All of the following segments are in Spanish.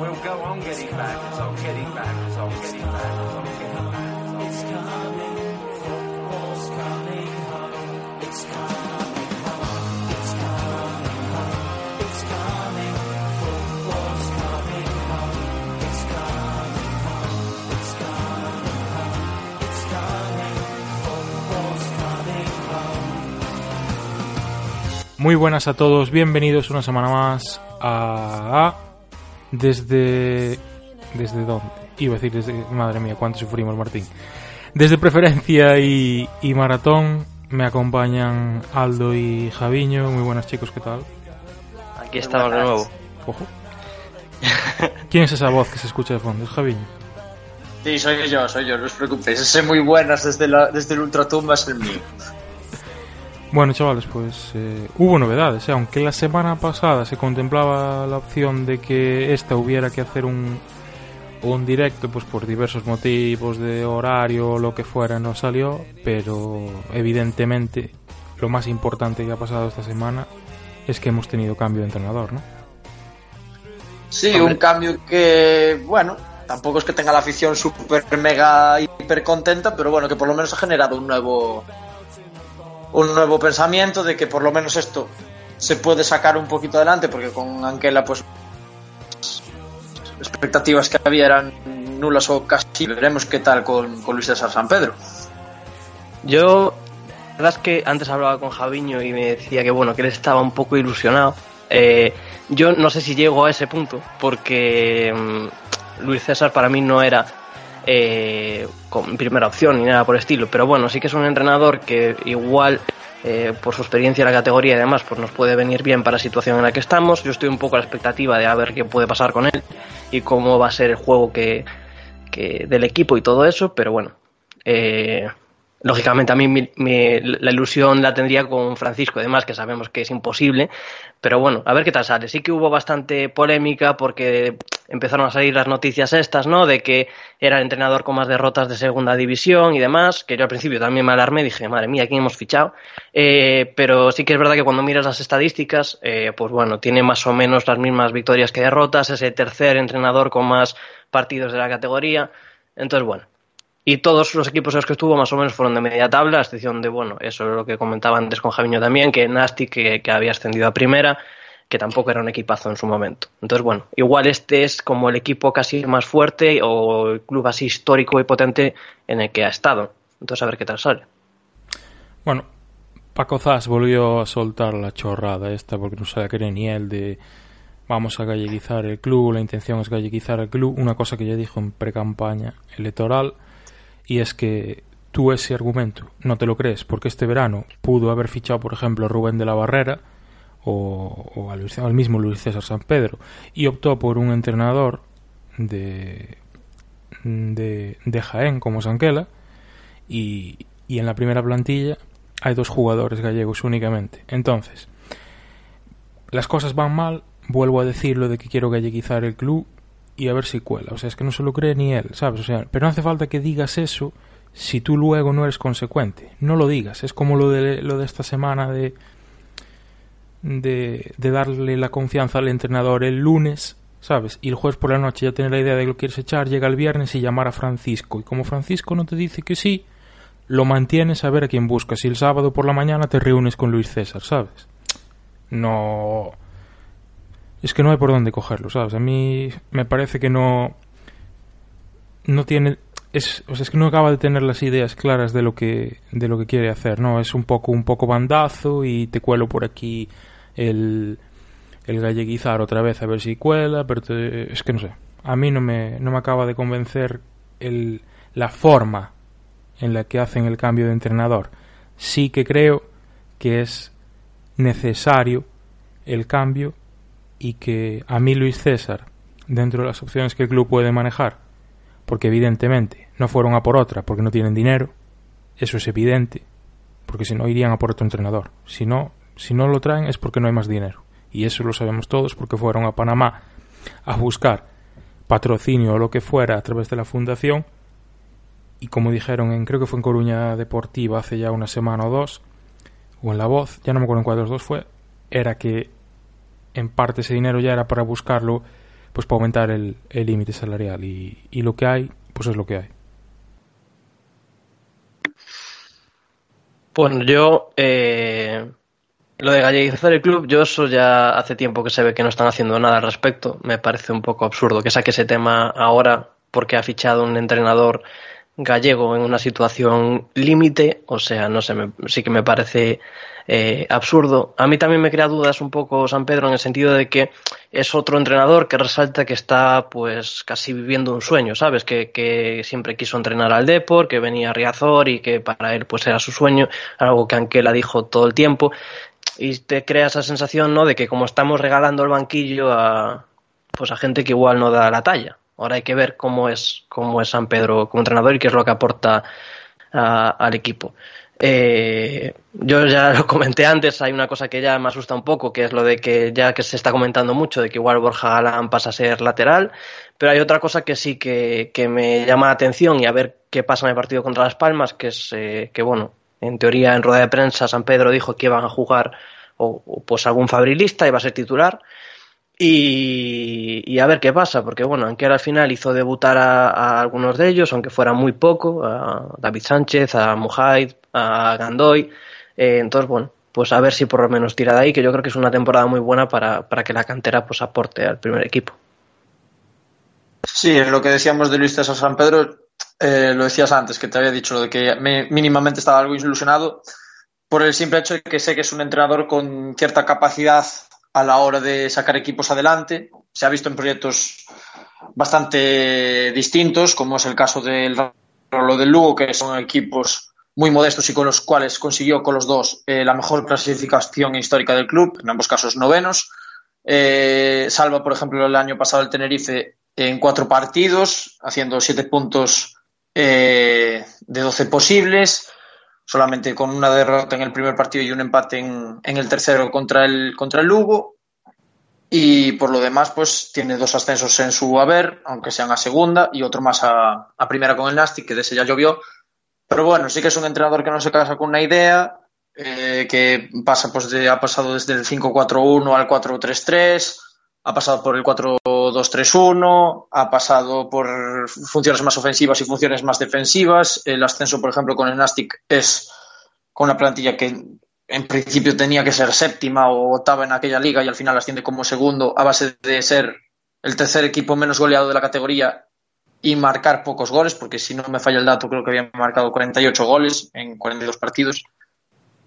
We'll go on getting back, it's on getting back, it's on getting back, it's on getting back. It's coming, football's coming home. It's coming home, it's coming home, it's coming, football's coming home. It's coming home, it's coming home, it's coming, football's coming home. Muy buenas a todos, bienvenidos una semana más a... Desde... ¿Desde dónde? Iba a decir desde... Madre mía, cuánto sufrimos, Martín. Desde Preferencia y, y Maratón me acompañan Aldo y Javiño. Muy buenas chicos, ¿qué tal? Aquí estamos de nuevo. Ojo. ¿Quién es esa voz que se escucha de fondo? ¿Es Javiño? Sí, soy yo, soy yo, no os preocupéis. Ese muy buenas desde, la, desde el Ultratumba es el mío. Bueno, chavales, pues eh, hubo novedades. ¿eh? Aunque la semana pasada se contemplaba la opción de que esta hubiera que hacer un, un directo, pues por diversos motivos de horario o lo que fuera, no salió. Pero evidentemente lo más importante que ha pasado esta semana es que hemos tenido cambio de entrenador, ¿no? Sí, un cambio que, bueno, tampoco es que tenga la afición súper mega hiper contenta, pero bueno, que por lo menos ha generado un nuevo un nuevo pensamiento de que por lo menos esto se puede sacar un poquito adelante, porque con Anquela, pues expectativas que había eran nulas o casi. Veremos qué tal con, Luis César San Pedro. Yo, la verdad es que antes hablaba con Javiño y me decía que bueno, que él estaba un poco ilusionado. Eh, yo no sé si llego a ese punto, porque mm, Luis César para mí no era eh, con primera opción ni nada por el estilo, pero bueno, sí que es un entrenador que igual eh, por su experiencia en la categoría y demás, pues nos puede venir bien para la situación en la que estamos. Yo estoy un poco a la expectativa de a ver qué puede pasar con él y cómo va a ser el juego que, que del equipo y todo eso, pero bueno, eh, lógicamente a mí mi- la ilusión la tendría con Francisco, además que sabemos que es imposible, pero bueno, a ver qué tal sale. Sí que hubo bastante polémica porque empezaron a salir las noticias estas, ¿no? De que era el entrenador con más derrotas de segunda división y demás, que yo al principio también me alarmé, dije, madre mía, ¿quién hemos fichado? Eh, pero sí que es verdad que cuando miras las estadísticas, eh, pues bueno, tiene más o menos las mismas victorias que derrotas, es el tercer entrenador con más partidos de la categoría, entonces bueno. Y todos los equipos en los que estuvo más o menos fueron de media tabla, a excepción de, bueno, eso es lo que comentaba antes con Javiño también, que Nasty, que, que había ascendido a primera, que tampoco era un equipazo en su momento. Entonces, bueno, igual este es como el equipo casi más fuerte o el club así histórico y potente en el que ha estado. Entonces, a ver qué tal sale. Bueno, Paco Zas volvió a soltar la chorrada esta porque no se la cree ni él de vamos a galleguizar el club, la intención es galleguizar el club, una cosa que ya dijo en pre-campaña electoral y es que tú ese argumento no te lo crees porque este verano pudo haber fichado por ejemplo Rubén de la Barrera o, o al, al mismo Luis César San Pedro y optó por un entrenador de, de, de Jaén como Sanquela y, y en la primera plantilla hay dos jugadores gallegos únicamente. Entonces, las cosas van mal, vuelvo a decir lo de que quiero galleguizar el club y a ver si cuela. O sea, es que no se lo cree ni él, ¿sabes? O sea, pero no hace falta que digas eso si tú luego no eres consecuente. No lo digas. Es como lo de, lo de esta semana de, de, de darle la confianza al entrenador el lunes, ¿sabes? Y el jueves por la noche ya tener la idea de que lo quieres echar, llega el viernes y llamar a Francisco. Y como Francisco no te dice que sí, lo mantienes a ver a quién buscas. Y el sábado por la mañana te reúnes con Luis César, ¿sabes? No. Es que no hay por dónde cogerlo, ¿sabes? A mí me parece que no. No tiene. Es, o sea, es que no acaba de tener las ideas claras de lo que de lo que quiere hacer, ¿no? Es un poco un poco bandazo y te cuelo por aquí el el galleguizar otra vez a ver si cuela, pero te- es que no sé. A mí no me no me acaba de convencer el la forma en la que hacen el cambio de entrenador. Sí que creo que es necesario el cambio y que a mí Luis César, dentro de las opciones que el club puede manejar, porque evidentemente no fueron a por otra porque no tienen dinero, eso es evidente, porque si no irían a por otro entrenador. Si no, si no lo traen es porque no hay más dinero. Y eso lo sabemos todos porque fueron a Panamá a buscar patrocinio o lo que fuera a través de la fundación y como dijeron en creo que fue en Coruña Deportiva hace ya una semana o dos o en La Voz, ya no me acuerdo en cuál de los dos fue, era que en parte ese dinero ya era para buscarlo pues para aumentar el límite salarial y, lo que hay, pues es lo que hay. Bueno, yo, eh, lo de galleguizar el club, yo eso ya hace tiempo que se ve que no están haciendo nada al respecto. Me parece un poco absurdo que saque ese tema ahora porque ha fichado un entrenador gallego en una situación límite. O sea, no sé, me- sí que me parece eh, absurdo. A mí también me crea dudas un poco San Pedro en el sentido de que es otro entrenador que resalta que está pues casi viviendo un sueño, ¿sabes? Que, siempre quiso entrenar al Depor, que venía a Riazor y que para él pues era su sueño, algo que Anquela dijo todo el tiempo. Y te crea esa sensación, ¿no? De que como estamos regalando el banquillo a pues a gente que igual no da la talla. Ahora hay que ver cómo es, cómo es San Pedro como entrenador y qué es lo que aporta a- al equipo. Eh, yo ya lo comenté antes, hay una cosa que ya me asusta un poco, que es lo de que ya que se está comentando mucho, de que igual Borja Galán pasa a ser lateral, pero hay otra cosa que sí que, que me llama la atención y a ver qué pasa en el partido contra Las Palmas, que es eh, que, bueno, en teoría en rueda de prensa San Pedro dijo que iban a jugar o, o, pues algún fabrilista, iba a ser titular, y, a ver qué pasa, porque bueno, aunque al final hizo debutar a, a algunos de ellos, aunque fuera muy poco, a David Sánchez, a Mujaid, a Gandoy, eh, entonces bueno, pues a ver si por lo menos tira de ahí, que yo creo que es una temporada muy buena para, para que la cantera pues aporte al primer equipo. Sí, lo que decíamos de Luis César San Pedro, eh, lo decías antes, que te había dicho lo de que me- mínimamente estaba algo ilusionado por el simple hecho de que sé que es un entrenador con cierta capacidad a la hora de sacar equipos adelante. Se ha visto en proyectos bastante distintos, como es el caso del Rolo del Lugo, que son equipos muy modestos y con los cuales consiguió con los dos eh, la mejor clasificación histórica del club, en ambos casos novenos. Eh, salva, por ejemplo, el año pasado el Tenerife en cuatro partidos, haciendo siete puntos eh, de 12 posibles, solamente con una derrota en el primer partido y un empate en, en el tercero contra el, contra el Lugo. Y por lo demás, pues tiene dos ascensos en su haber, aunque sean a segunda, y otro más a, primera con el Nastic, que de ese ya llovió. Pero bueno, sí que es un entrenador que no se casa con una idea, eh, que pasa, pues de, ha pasado desde el 5-4-1 al 4-3-3, ha pasado por el 4-2-3-1, ha pasado por funciones más ofensivas y funciones más defensivas. El ascenso, por ejemplo, con el Nastic es con una plantilla que en principio tenía que ser séptima o octava en aquella liga y al final asciende como segundo a base de ser el tercer equipo menos goleado de la categoría y marcar pocos goles, porque si no me falla el dato, creo que habían marcado 48 goles en 42 partidos.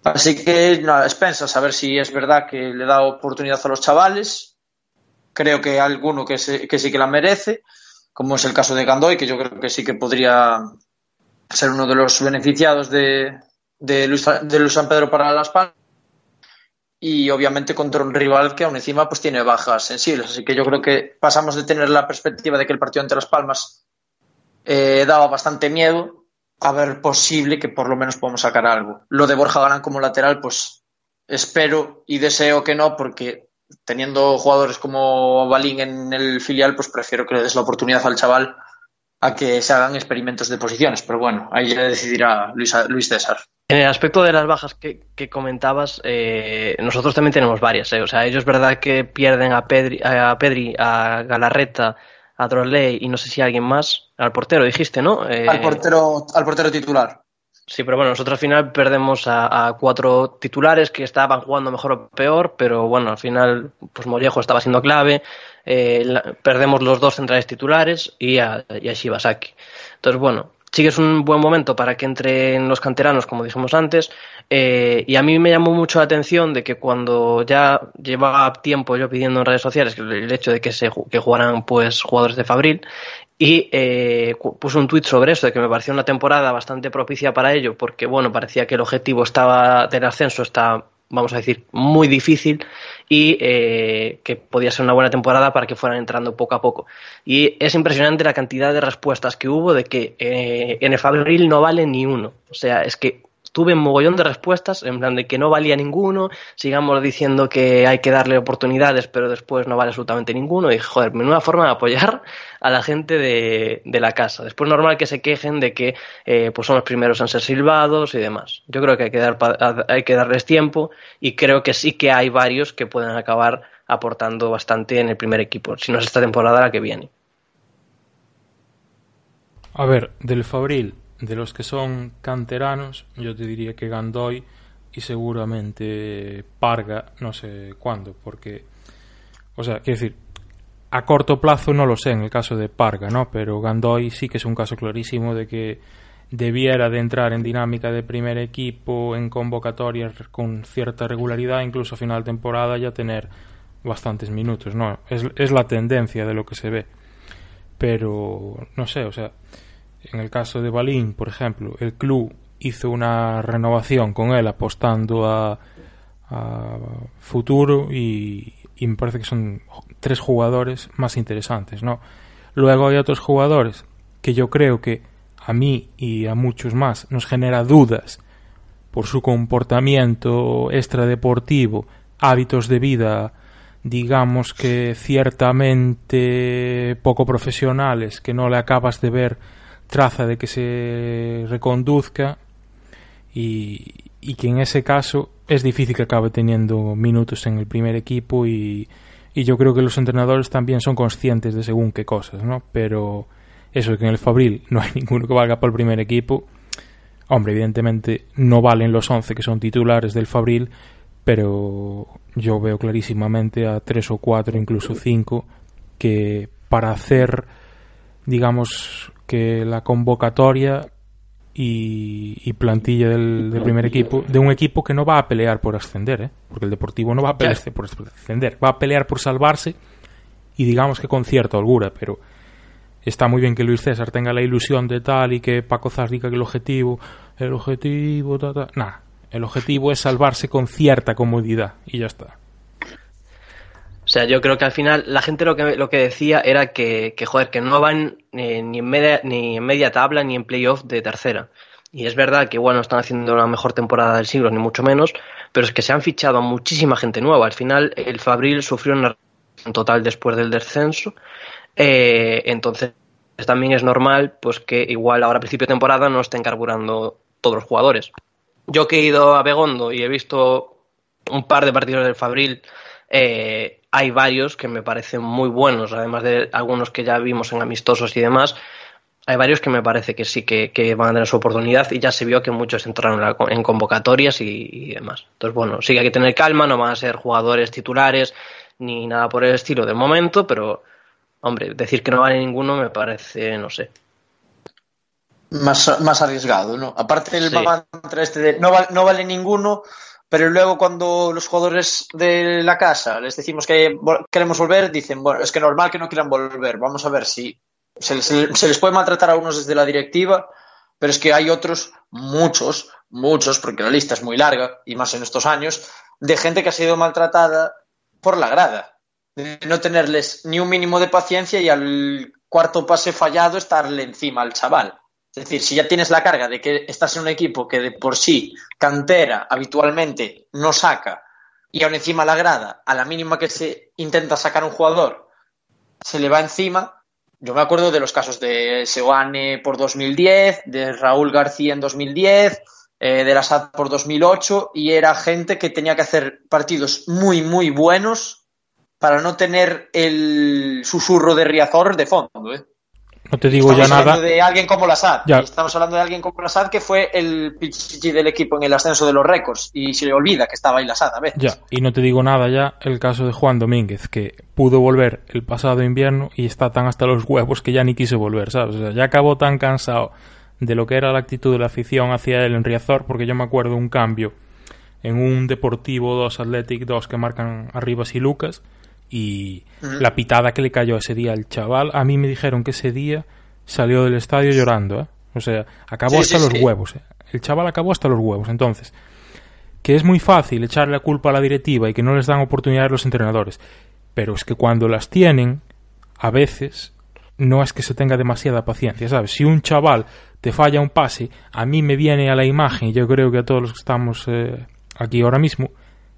Así que, nada, expensas a ver si es verdad que le da oportunidad a los chavales. Creo que alguno que, se, que sí que la merece, como es el caso de Gandoy, que yo creo que sí que podría ser uno de los beneficiados de, de, Luis, de Luis San Pedro para Las Palmas. Y obviamente contra un rival que aún encima pues tiene bajas sensibles. Así que yo creo que pasamos de tener la perspectiva de que el partido ante Las Palmas eh, daba bastante miedo a ver posible que por lo menos podamos sacar algo. Lo de Borja Galán como lateral, pues espero y deseo que no, porque teniendo jugadores como Balín en el filial, pues prefiero que le des la oportunidad al chaval a que se hagan experimentos de posiciones. Pero bueno, ahí ya decidirá Luis, Luis César. En el aspecto de las bajas que, que comentabas, eh, nosotros también tenemos varias. Eh. O sea, ellos es verdad que pierden a Pedri, a, Pedri, a Galarreta, a Drosley y no sé si a alguien más, al portero dijiste, ¿no? Eh, al, portero, al portero titular. Sí, pero bueno, nosotros al final perdemos a, cuatro titulares que estaban jugando mejor o peor, pero bueno, al final, pues Mollejo estaba siendo clave, eh, perdemos los dos centrales titulares y a, y a Shibasaki. Entonces, bueno, sí que es un buen momento para que entren los canteranos, como dijimos antes, eh, y a mí me llamó mucho la atención de que cuando ya llevaba tiempo yo pidiendo en redes sociales el hecho de que se que jugaran pues jugadores de Fabril y eh, puse un tuit sobre eso, de que me pareció una temporada bastante propicia para ello, porque bueno, parecía que el objetivo estaba del ascenso está, vamos a decir, muy difícil y eh, que podía ser una buena temporada para que fueran entrando poco a poco. Y es impresionante la cantidad de respuestas que hubo de que eh, en el Fabril no vale ni uno. O sea, es que tuve un mogollón de respuestas en plan de que no valía ninguno, sigamos diciendo que hay que darle oportunidades, pero después no vale absolutamente ninguno. Y joder, menuda forma de apoyar a la gente de, de la casa. Después normal que se quejen de que eh, pues son los primeros en ser silbados y demás. Yo creo que hay que, dar, hay que darles tiempo y creo que sí que hay varios que pueden acabar aportando bastante en el primer equipo, si no es esta temporada la que viene. A ver, del Fabril, de los que son canteranos, yo te diría que Gandoy y seguramente Parga, no sé cuándo, porque, o sea, quiero decir, a corto plazo no lo sé en el caso de Parga, ¿no? Pero Gandoy sí que es un caso clarísimo de que debiera de entrar en dinámica de primer equipo en convocatorias con cierta regularidad, incluso a final de temporada ya tener bastantes minutos, ¿no? Es, es la tendencia de lo que se ve. Pero, no sé, o sea, en el caso de Balín, por ejemplo, el club hizo una renovación con él apostando a, futuro y, y, me parece que son tres jugadores más interesantes, ¿no? Luego hay otros jugadores que yo creo que a mí y a muchos más nos genera dudas por su comportamiento extradeportivo, hábitos de vida, digamos que ciertamente poco profesionales, que no le acabas de ver traza de que se reconduzca y, y, que en ese caso es difícil que acabe teniendo minutos en el primer equipo y, y, yo creo que los entrenadores también son conscientes de según qué cosas, ¿no? Pero eso que en el Fabril no hay ninguno que valga para el primer equipo, hombre, evidentemente no valen los 11 que son titulares del Fabril, pero yo veo clarísimamente a tres o cuatro, incluso cinco, que para hacer, digamos, que la convocatoria y, y plantilla del, del, primer equipo, de un equipo que no va a pelear por ascender, ¿eh? porque el Deportivo no va a pelear por ascender, va a pelear por salvarse y digamos que con cierta holgura, pero está muy bien que Luis César tenga la ilusión de tal y que Paco Zas diga que el objetivo, el objetivo, ta, ta. nada, el objetivo es salvarse con cierta comodidad y ya está. O sea, yo creo que al final la gente lo que, lo que decía era que, que joder, que no van eh, ni, en media, ni en media tabla ni en playoff de tercera. Y es verdad que, bueno, están haciendo la mejor temporada del siglo, ni mucho menos, pero es que se han fichado muchísima gente nueva. Al final, el Fabril sufrió una total después del descenso. Eh, entonces, también es normal pues que igual ahora a principio de temporada no estén carburando todos los jugadores. Yo que he ido a Begondo y he visto un par de partidos del Fabril, eh, hay varios que me parecen muy buenos, además de algunos que ya vimos en amistosos y demás. Hay varios que me parece que sí que, que van a tener su oportunidad y ya se vio que muchos entraron en, la, en convocatorias y, y, demás. Entonces, bueno, sí que hay que tener calma, no van a ser jugadores titulares ni nada por el estilo de momento, pero, hombre, decir que no vale ninguno me parece, no sé. Más, más arriesgado, ¿no? Aparte el sí. este de no, vale, no vale ninguno, pero luego cuando los jugadores de la casa les decimos que queremos volver, dicen, bueno, es que normal que no quieran volver, vamos a ver si se les, se les puede maltratar a unos desde la directiva, pero es que hay otros, muchos, muchos, porque la lista es muy larga, y más en estos años, de gente que ha sido maltratada por la grada, de no tenerles ni un mínimo de paciencia y al cuarto pase fallado estarle encima al chaval. Es decir, si ya tienes la carga de que estás en un equipo que de por sí cantera habitualmente no saca y aún encima la grada, a la mínima que se intenta sacar un jugador, se le va encima. Yo me acuerdo de los casos de Seoane por 2010, de Raúl García en 2010, eh, de la SAD por 2008 y era gente que tenía que hacer partidos muy, muy buenos para no tener el susurro de Riazor de fondo. ¿eh? No te digo estamos ya hablando nada. de alguien como la SAD. Ya. Estamos hablando de alguien como la SAD que fue el pichichi del equipo en el ascenso de los récords y se le olvida que estaba ahí la SAD a veces. Ya, y no te digo nada ya el caso de Juan Domínguez, que pudo volver el pasado invierno y está tan hasta los huevos que ya ni quiso volver, ¿sabes? O sea, ya acabó tan cansado de lo que era la actitud de la afición hacia él en Riazor, porque yo me acuerdo un cambio en un Deportivo 2 Athletic 2 que marcan Arribas y Lucas y uh -huh. la pitada que le cayó ese día al chaval, a mí me dijeron que ese día salió del estadio llorando, ¿eh? O sea, acabó sí, hasta sí, los sí. huevos. ¿eh? El chaval acabó hasta los huevos. Entonces, que es muy fácil echarle la culpa a la directiva y que no les dan oportunidades los entrenadores. Pero es que cuando las tienen, a veces no es que se tenga demasiada paciencia, ¿sabes? Si un chaval te falla un pase, a mí me viene a la imagen, y yo creo que a todos los que estamos eh, aquí ahora mismo,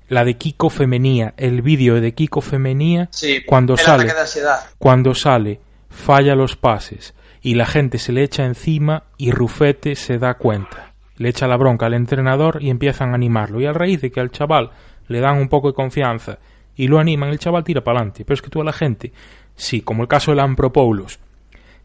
la de Kiko Femenía, el vídeo de Kiko Femenía, sí, cuando sale, cuando sale, falla los pases y la gente se le echa encima y Rufete se da cuenta. Le echa la bronca al entrenador y empiezan a animarlo. Y a raíz de que al chaval le dan un poco de confianza y lo animan, el chaval tira para adelante. Pero es que tú a la gente, sí, como el caso del Ampropoulos,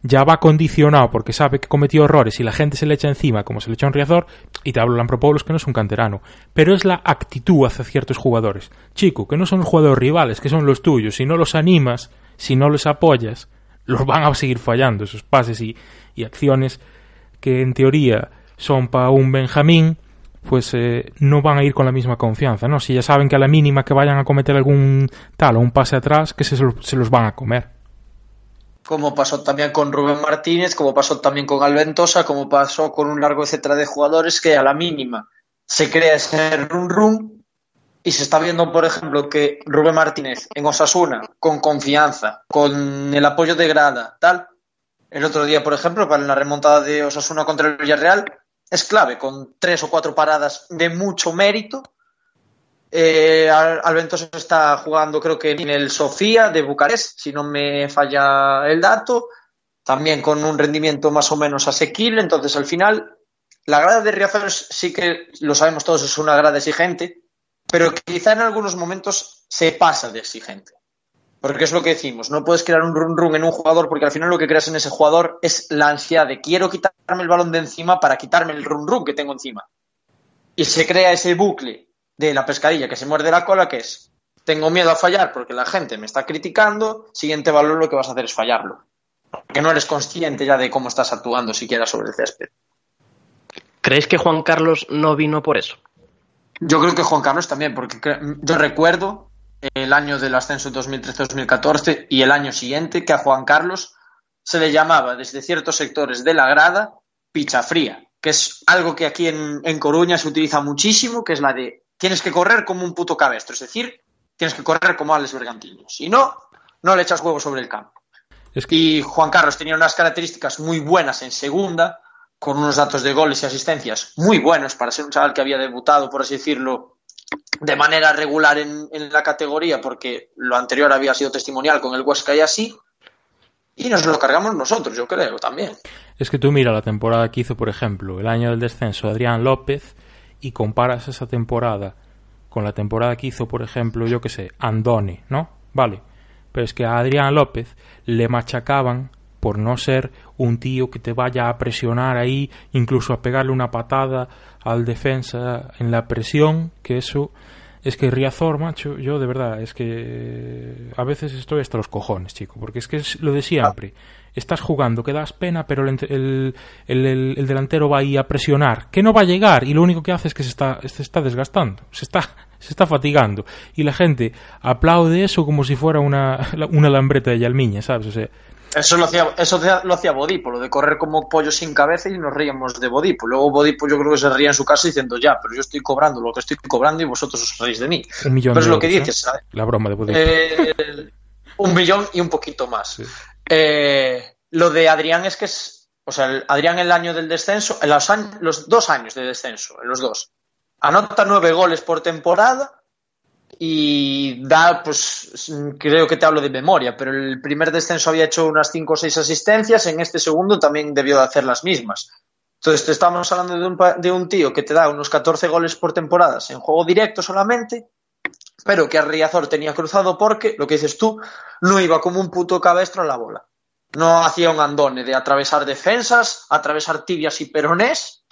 ya va condicionado porque sabe que cometió errores y la gente se le echa encima como se le echa un Riazor, y te hablo de Ampropoulos que no es un canterano, pero es la actitud hacia ciertos jugadores. Chico, que no son jugadores rivales, que son los tuyos, si no los animas, si no los apoyas, los van a seguir fallando esos pases y, y acciones que en teoría son para un Benjamín, pues eh, no van a ir con la misma confianza, ¿no? Si ya saben que a la mínima que vayan a cometer algún tal o un pase atrás, que se, se los van a comer. Como pasó también con Rubén Martínez, como pasó también con Alventosa, como pasó con un largo etcétera de jugadores que a la mínima se crea ese run run y se está viendo, por ejemplo, que Rubén Martínez en Osasuna, con confianza, con el apoyo de Grada, tal, el otro día, por ejemplo, para la remontada de Osasuna contra el Villarreal, es clave, con tres o cuatro paradas de mucho mérito. Eh, Alventosa está jugando, creo que en el Sofía de Bucarest, si no me falla el dato, también con un rendimiento más o menos asequible. Entonces, al final, la grada de Riazor sí que lo sabemos todos, es una grada exigente, pero quizá en algunos momentos se pasa de exigente. Porque es lo que decimos, no puedes crear un run run en un jugador porque al final lo que creas en ese jugador es la ansiedad de quiero quitarme el balón de encima para quitarme el run run que tengo encima. Y se crea ese bucle de la pescadilla que se muerde la cola que es tengo miedo a fallar porque la gente me está criticando, siguiente valor lo que vas a hacer es fallarlo. Porque no eres consciente ya de cómo estás actuando siquiera sobre el césped. ¿Creéis que Juan Carlos no vino por eso? Yo creo que Juan Carlos también, porque yo recuerdo el año del ascenso 2013-2014 y el año siguiente que a Juan Carlos se le llamaba desde ciertos sectores de la grada picha fría, que es algo que aquí en, en Coruña se utiliza muchísimo, que es la de tienes que correr como un puto cabestro, es decir, tienes que correr como Alex Bergantiño. Si no, no le echas huevos sobre el campo. Es que... Y Juan Carlos tenía unas características muy buenas en segunda, con unos datos de goles y asistencias muy buenos para ser un chaval que había debutado, por así decirlo, de manera regular en, en, la categoría, porque lo anterior había sido testimonial con el Huesca y así, y nos lo cargamos nosotros, yo creo, también. Es que tú mira la temporada que hizo, por ejemplo, el año del descenso Adrián López, y comparas esa temporada con la temporada que hizo, por ejemplo, yo que sé, Andone, ¿no? Vale, pero es que a Adrián López le machacaban por no ser un tío que te vaya a presionar ahí, incluso a pegarle una patada al defensa en la presión, que eso es que Riazor, macho, yo de verdad, es que a veces estoy hasta los cojones, chico, porque es que es lo de siempre. Estás jugando, que das pena, pero el, el, el, el, delantero va ahí a presionar, que no va a llegar, y lo único que hace es que se está, se está desgastando, se está, se está fatigando. Y la gente aplaude eso como si fuera una, una lambreta de Yalmiña, ¿sabes? O sea, eso lo hacía, eso lo hacía Bodipo, lo de correr como pollo sin cabeza y nos reíamos de Bodipo. Luego Bodipo yo creo que se ría en su casa diciendo ya, pero yo estoy cobrando lo que estoy cobrando y vosotros os reís de mí. Un millón pero de es lo que dices, ¿eh? ¿sabes? La broma de Bodipo. Eh, un millón y un poquito más. Sí. Eh, lo de Adrián es que es, o sea, el- Adrián el año del descenso, en los, años, los dos años de descenso, en los dos, anota nueve goles por temporada y da, pues creo que te hablo de memoria, pero el primer descenso había hecho unas cinco o seis asistencias, en este segundo también debió de hacer las mismas. Entonces te estamos hablando de un, de un tío que te da unos 14 goles por temporadas en juego directo solamente, pero que a Riazor tenía cruzado porque, lo que dices tú, no iba como un puto cabestro a la bola. No hacía un andone de atravesar defensas, atravesar tibias y peronés,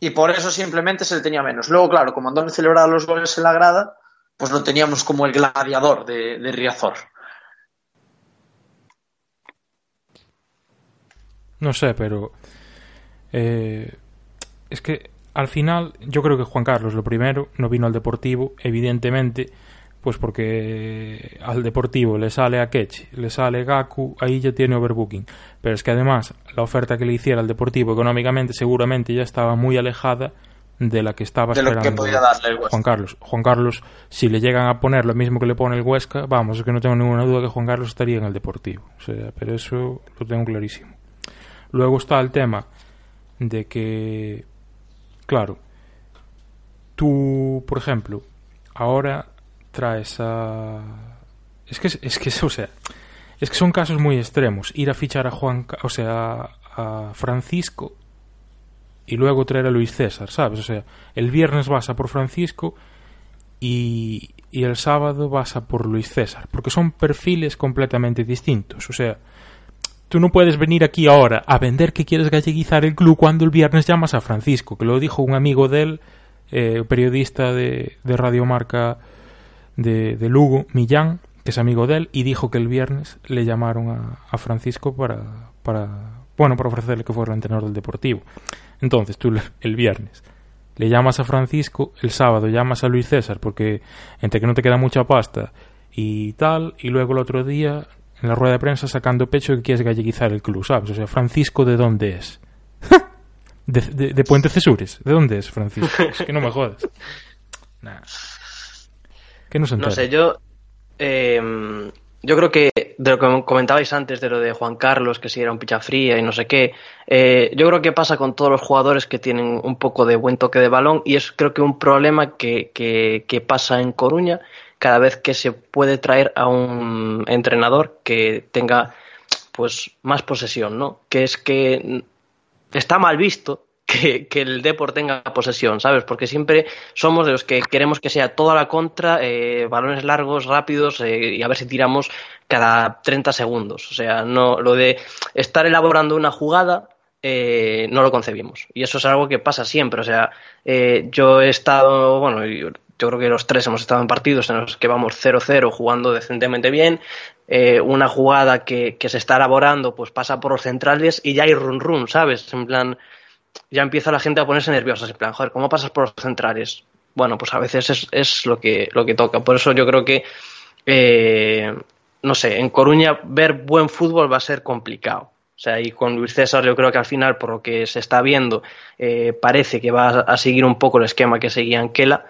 y por eso simplemente se le tenía menos. Luego, claro, como Andone celebraba los goles en la grada, pues lo teníamos como el gladiador de, Riazor. No sé, pero eh, es que al final yo creo que Juan Carlos lo primero no vino al Deportivo, evidentemente, pues porque al Deportivo le sale a Kechi, le sale Gaku, ahí ya tiene overbooking. Pero es que además la oferta que le hiciera al Deportivo económicamente seguramente ya estaba muy alejada de la que estaba De lo que esperando podía darle el Huesca. Juan Carlos. Juan Carlos, si le llegan a poner lo mismo que le pone el Huesca, vamos, es que no tengo ninguna duda que Juan Carlos estaría en el Deportivo. O sea, pero eso lo tengo clarísimo. Luego está el tema de que, claro, tú, por ejemplo, ahora traes a... Es que, es que, o sea, es que son casos muy extremos. Ir a fichar a Juan, o sea, a Francisco y luego traer a Luis César, ¿sabes? O sea, el viernes vas a por Francisco y, y el sábado vas a por Luis César, porque son perfiles completamente distintos. O sea, tú no puedes venir aquí ahora a vender que quieres galleguizar el club cuando el viernes llamas a Francisco, que lo dijo un amigo de él, eh, periodista de, de Radio Marca de, de Lugo, Millán, que es amigo de él, y dijo que el viernes le llamaron a, a Francisco para, para, bueno, para ofrecerle que fuera el entrenador del Deportivo. Entonces, tú el viernes le llamas a Francisco, el sábado llamas a Luis César, porque entre que no te queda mucha pasta y tal, y luego el otro día en la rueda de prensa sacando pecho que quieres galleguizar el club, ¿sabes? O sea, Francisco, ¿de dónde es? de, de, de Puente Cesures, ¿de dónde es Francisco? Es que no me jodas. Nah. Que no se No entera. sé, yo. eh, yo creo que de lo que comentabais antes, de lo de Juan Carlos, que si era un picha fría y no sé qué, eh, yo creo que pasa con todos los jugadores que tienen un poco de buen toque de balón y es creo que un problema que, que, que pasa en Coruña cada vez que se puede traer a un entrenador que tenga pues más posesión, ¿no? Que es que está mal visto que, el Depor tenga posesión, ¿sabes? Porque siempre somos de los que queremos que sea toda la contra, eh, balones largos, rápidos eh, y a ver si tiramos cada 30 segundos. O sea, no lo de estar elaborando una jugada eh, no lo concebimos. Y eso es algo que pasa siempre. O sea, eh, yo he estado, bueno, yo, yo creo que los tres hemos estado en partidos en los que vamos 0-0 jugando decentemente bien. Eh, una jugada que, que se está elaborando, pues pasa por los centrales y ya hay run run, ¿sabes? En plan, ya empieza la gente a ponerse nerviosa. En plan, joder, ¿cómo pasas por los centrales? Bueno, pues a veces es, es lo, que, lo que toca. Por eso yo creo que, eh, no sé, en Coruña ver buen fútbol va a ser complicado. O sea, y con Luis César yo creo que al final, por lo que se está viendo, eh, parece que va a seguir un poco el esquema que seguía Anquela.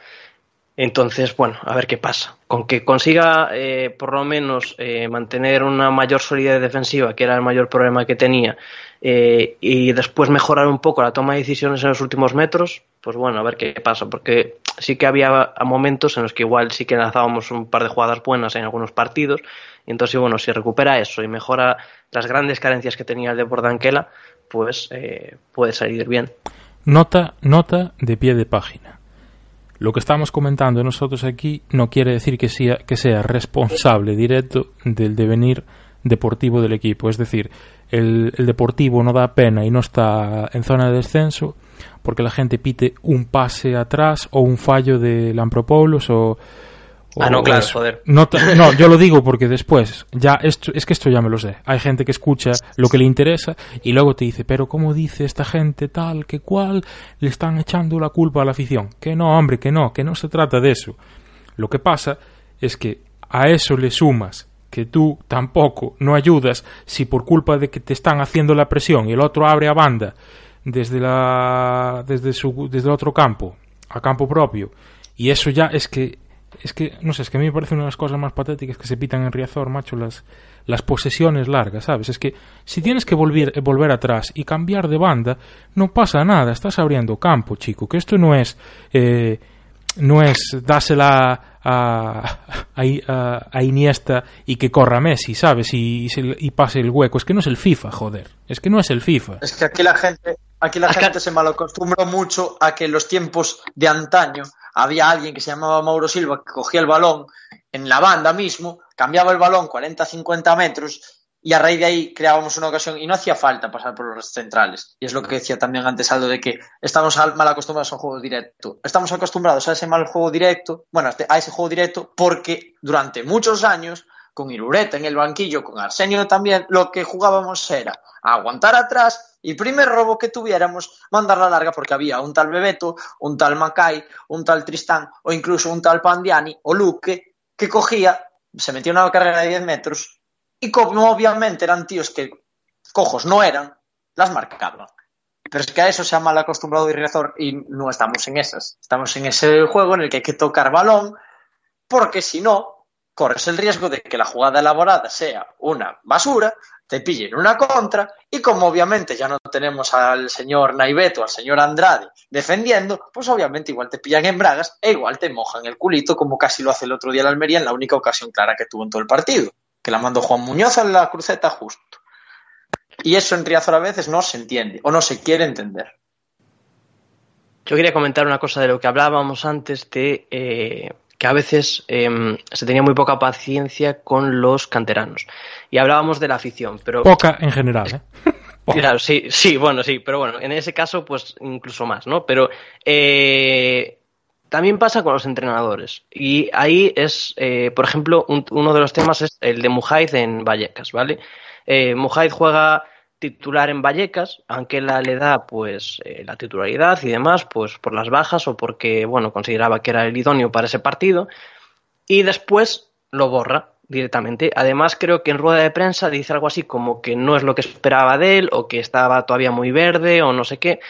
Entonces, bueno, a ver qué pasa. Con que consiga eh, por lo menos eh, mantener una mayor solidez defensiva, que era el mayor problema que tenía, eh, y después mejorar un poco la toma de decisiones en los últimos metros, pues bueno, a ver qué pasa. Porque sí que había momentos en los que igual sí que lanzábamos un par de jugadas buenas en algunos partidos. Y entonces, bueno, si recupera eso y mejora las grandes carencias que tenía el de Anquela, pues eh, puede salir bien. Nota, nota de pie de página. Lo que estamos comentando nosotros aquí no quiere decir que sea, que sea responsable directo del devenir deportivo del equipo. Es decir, el, deportivo no da pena y no está en zona de descenso porque la gente pite un pase atrás o un fallo de Lampropoulos o, Ah, no, claro, joder. No, no, yo lo digo porque después, ya esto, es que esto ya me lo sé. Hay gente que escucha lo que le interesa y luego te dice, pero ¿cómo dice esta gente tal que cual? Le están echando la culpa a la afición. Que no, hombre, que no, que no se trata de eso. Lo que pasa es que a eso le sumas que tú tampoco no ayudas si por culpa de que te están haciendo la presión y el otro abre a banda desde la desde su desde el otro campo a campo propio y eso ya es que es que, no sé, es que a mí me parece una de las cosas más patéticas que se pitan en Riazor, macho, las, las posesiones largas, ¿sabes? Es que si tienes que volver, volver atrás y cambiar de banda, no pasa nada, estás abriendo campo, chico, que esto no es, eh, no es dásela a, a, a, a, Iniesta y que corra Messi, ¿sabes? Y, y, pase el hueco, es que no es el FIFA, joder, es que no es el FIFA. Es que aquí la gente, aquí la gente se malacostumbró mucho a que en los tiempos de antaño había alguien que se llamaba Mauro Silva que cogía el balón en la banda mismo, cambiaba el balón 40-50 metros y a raíz de ahí creábamos una ocasión y no hacía falta pasar por los centrales. Y es lo que decía también antes Aldo de que estamos mal acostumbrados a un juego directo. Estamos acostumbrados a ese mal juego directo, bueno, a ese juego directo porque durante muchos años con Irureta en el banquillo, con Arsenio también, lo que jugábamos era aguantar atrás y primer robo que tuviéramos, mandar la larga porque había un tal Bebeto, un tal Macay, un tal Tristán o incluso un tal Pandiani o Luque que cogía, se metía una carrera de 10 metros y como obviamente eran tíos que cojos no eran, las marcaban. Pero es que a eso se ha mal acostumbrado Irriazor y no estamos en esas. Estamos en ese juego en el que hay que tocar balón porque si no, corres el riesgo de que la jugada elaborada sea una basura, te pillen una contra y como obviamente ya no tenemos al señor Naiveto, al señor Andrade defendiendo, pues obviamente igual te pillan en bragas e igual te mojan el culito como casi lo hace el otro día el Almería en la única ocasión clara que tuvo en todo el partido, que la mandó Juan Muñoz a la cruceta justo. Y eso en Riazor a veces no se entiende o no se quiere entender. Yo quería comentar una cosa de lo que hablábamos antes de... Eh que a veces em, se tenía muy poca paciencia con los canteranos. Y hablábamos de la afición, pero... Poca en general, ¿eh? Claro, sí, sí, bueno, sí, pero bueno, en ese caso, pues incluso más, ¿no? Pero eh, también pasa con los entrenadores. Y ahí es, eh, por ejemplo, un- uno de los temas es el de Mujaid en Vallecas, ¿vale? Eh, juega titular en Vallecas, Anquela le da pues eh, la titularidad y demás, pues por las bajas o porque, bueno, consideraba que era el idóneo para ese partido, y después lo borra directamente. Además, creo que en rueda de prensa dice algo así como que no es lo que esperaba de él, o que estaba todavía muy verde, o no sé qué.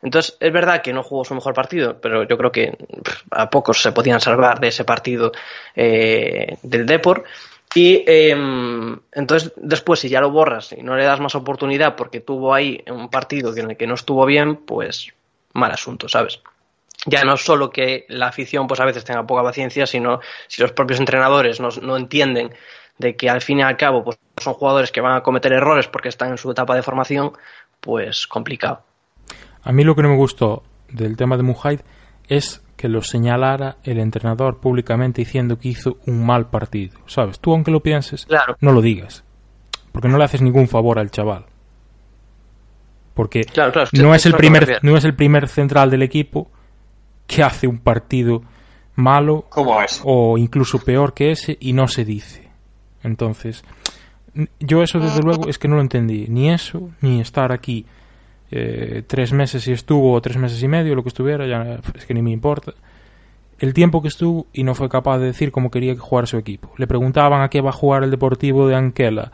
Entonces, es verdad que no jugó su mejor partido, pero yo creo que a pocos se podían salvar de ese partido eh, del Depor. Y eh, entonces, después, si ya lo borras y no le das más oportunidad porque tuvo ahí un partido en el que no estuvo bien, pues mal asunto, ¿sabes? Ya no solo que la afición pues a veces tenga poca paciencia, sino si los propios entrenadores no, no entienden de que al fin y al cabo pues, son jugadores que van a cometer errores porque están en su etapa de formación, pues complicado. A mí lo que no me gustó del tema de Mujaid es que lo señalara el entrenador públicamente diciendo que hizo un mal partido. ¿Sabes? Tú, aunque lo pienses, Claro. no lo digas. Porque no le haces ningún favor al chaval. Porque Claro, claro, no, es el me primer, no es el primer central del equipo que hace un partido malo ¿Cómo es? o incluso peor que ese y no se dice. Entonces, yo eso desde luego es que no lo entendí. Ni eso, ni estar aquí eh, tres meses si estuvo o tres meses y medio, lo que estuviera, ya es que ni me importa. El tiempo que estuvo y no fue capaz de decir cómo quería que jugara su equipo. Le preguntaban a qué va a jugar el Deportivo de Anquela,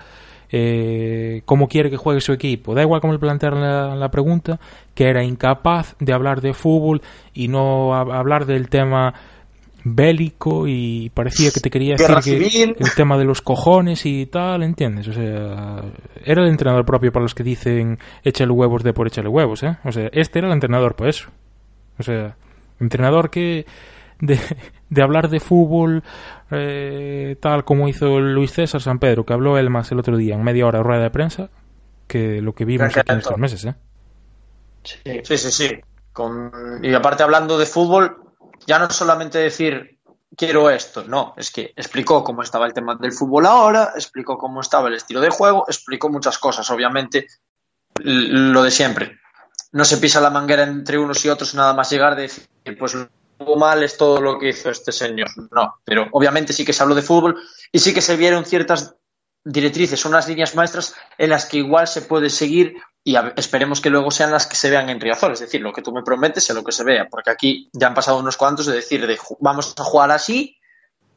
eh, cómo quiere que juegue su equipo. Da igual cómo le plantearon la, pregunta, que era incapaz de hablar de fútbol y no hablar del tema bélico y parecía que te quería decir que el tema de los cojones y tal, ¿entiendes? O sea, era el entrenador propio para los que dicen échale huevos de por échale huevos, ¿eh? O sea, este era el entrenador para eso. O sea, entrenador que de, de hablar de fútbol eh, tal como hizo Luis César San Pedro, que habló él más el otro día en media hora de rueda de prensa, que lo que vimos aquí en estos meses, ¿eh? Sí. Sí, sí, sí. Con... Y aparte hablando de fútbol, ya no solamente decir quiero esto, no, es que explicó cómo estaba el tema del fútbol ahora, explicó cómo estaba el estilo de juego, explicó muchas cosas, obviamente lo de siempre. No se pisa la manguera entre unos y otros nada más llegar de decir, pues lo mal es todo lo que hizo este señor. No, pero obviamente sí que se habló de fútbol y sí que se vieron ciertas directrices, unas líneas maestras en las que igual se puede seguir y esperemos que luego sean las que se vean en Riazor, es decir, lo que tú me prometes sea lo que se vea, porque aquí ya han pasado unos cuantos de decir de vamos a jugar así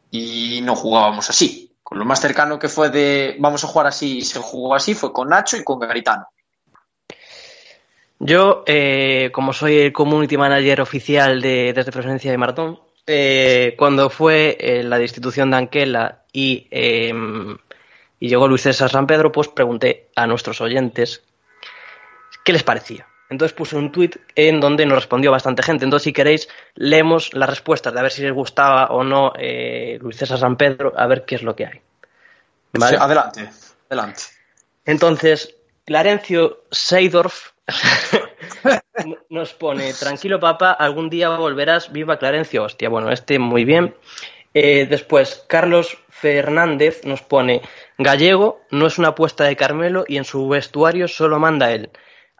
y no jugábamos así. Con lo más cercano que fue de vamos a jugar así y se jugó así fue con Nacho y con Garitano. Yo, eh, como soy el community manager oficial de desde Presencia de Maratón, eh, cuando fue eh, la destitución de Anquela y, eh, y llegó Luis César San Pedro, pues pregunté a nuestros oyentes qué les parecía. Entonces puse un tuit en donde nos respondió bastante gente. Entonces, si queréis, leemos las respuestas de a ver si les gustaba o no eh, Luis César San Pedro, a ver qué es lo que hay. ¿Vale? Sí, adelante, adelante. Entonces, Clarencio Seidorf nos pone, tranquilo papá, algún día volverás, viva Clarencio, hostia, bueno, este muy bien. Eh, después, Carlos Fernández nos pone, Gallego no es una apuesta de Carmelo y en su vestuario solo manda él,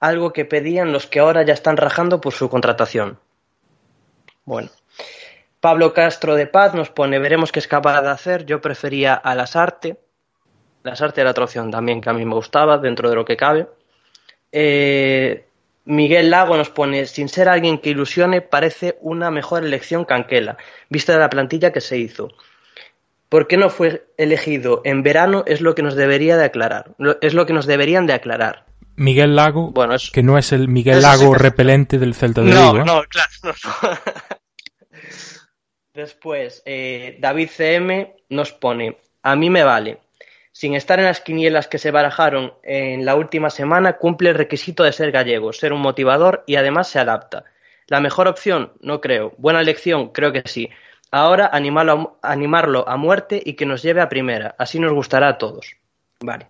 algo que pedían los que ahora ya están rajando por su contratación. Bueno. Pablo Castro de Paz nos pone, veremos qué es capaz de hacer, yo prefería a Lasarte, Lasarte era otra opción también que a mí me gustaba, dentro de lo que cabe. Eh, Miguel Lago nos pone, sin ser alguien que ilusione, parece una mejor elección que vista de la plantilla que se hizo. ¿Por qué no fue elegido en verano? Es lo que nos debería de aclarar. Es lo que nos deberían de aclarar. Miguel Lago, Bueno, es- que no es el Miguel sí Lago repelente del Celta de No, Vigo, ¿eh? no, claro. no, no. Después, eh, David CM nos pone, a mí me vale. Sin estar en las quinielas que se barajaron en la última semana, cumple el requisito de ser gallego, ser un motivador y además se adapta. La mejor opción, no creo. Buena elección, creo que sí. Ahora animarlo a, animarlo a muerte y que nos lleve a primera. Así nos gustará a todos. Vale.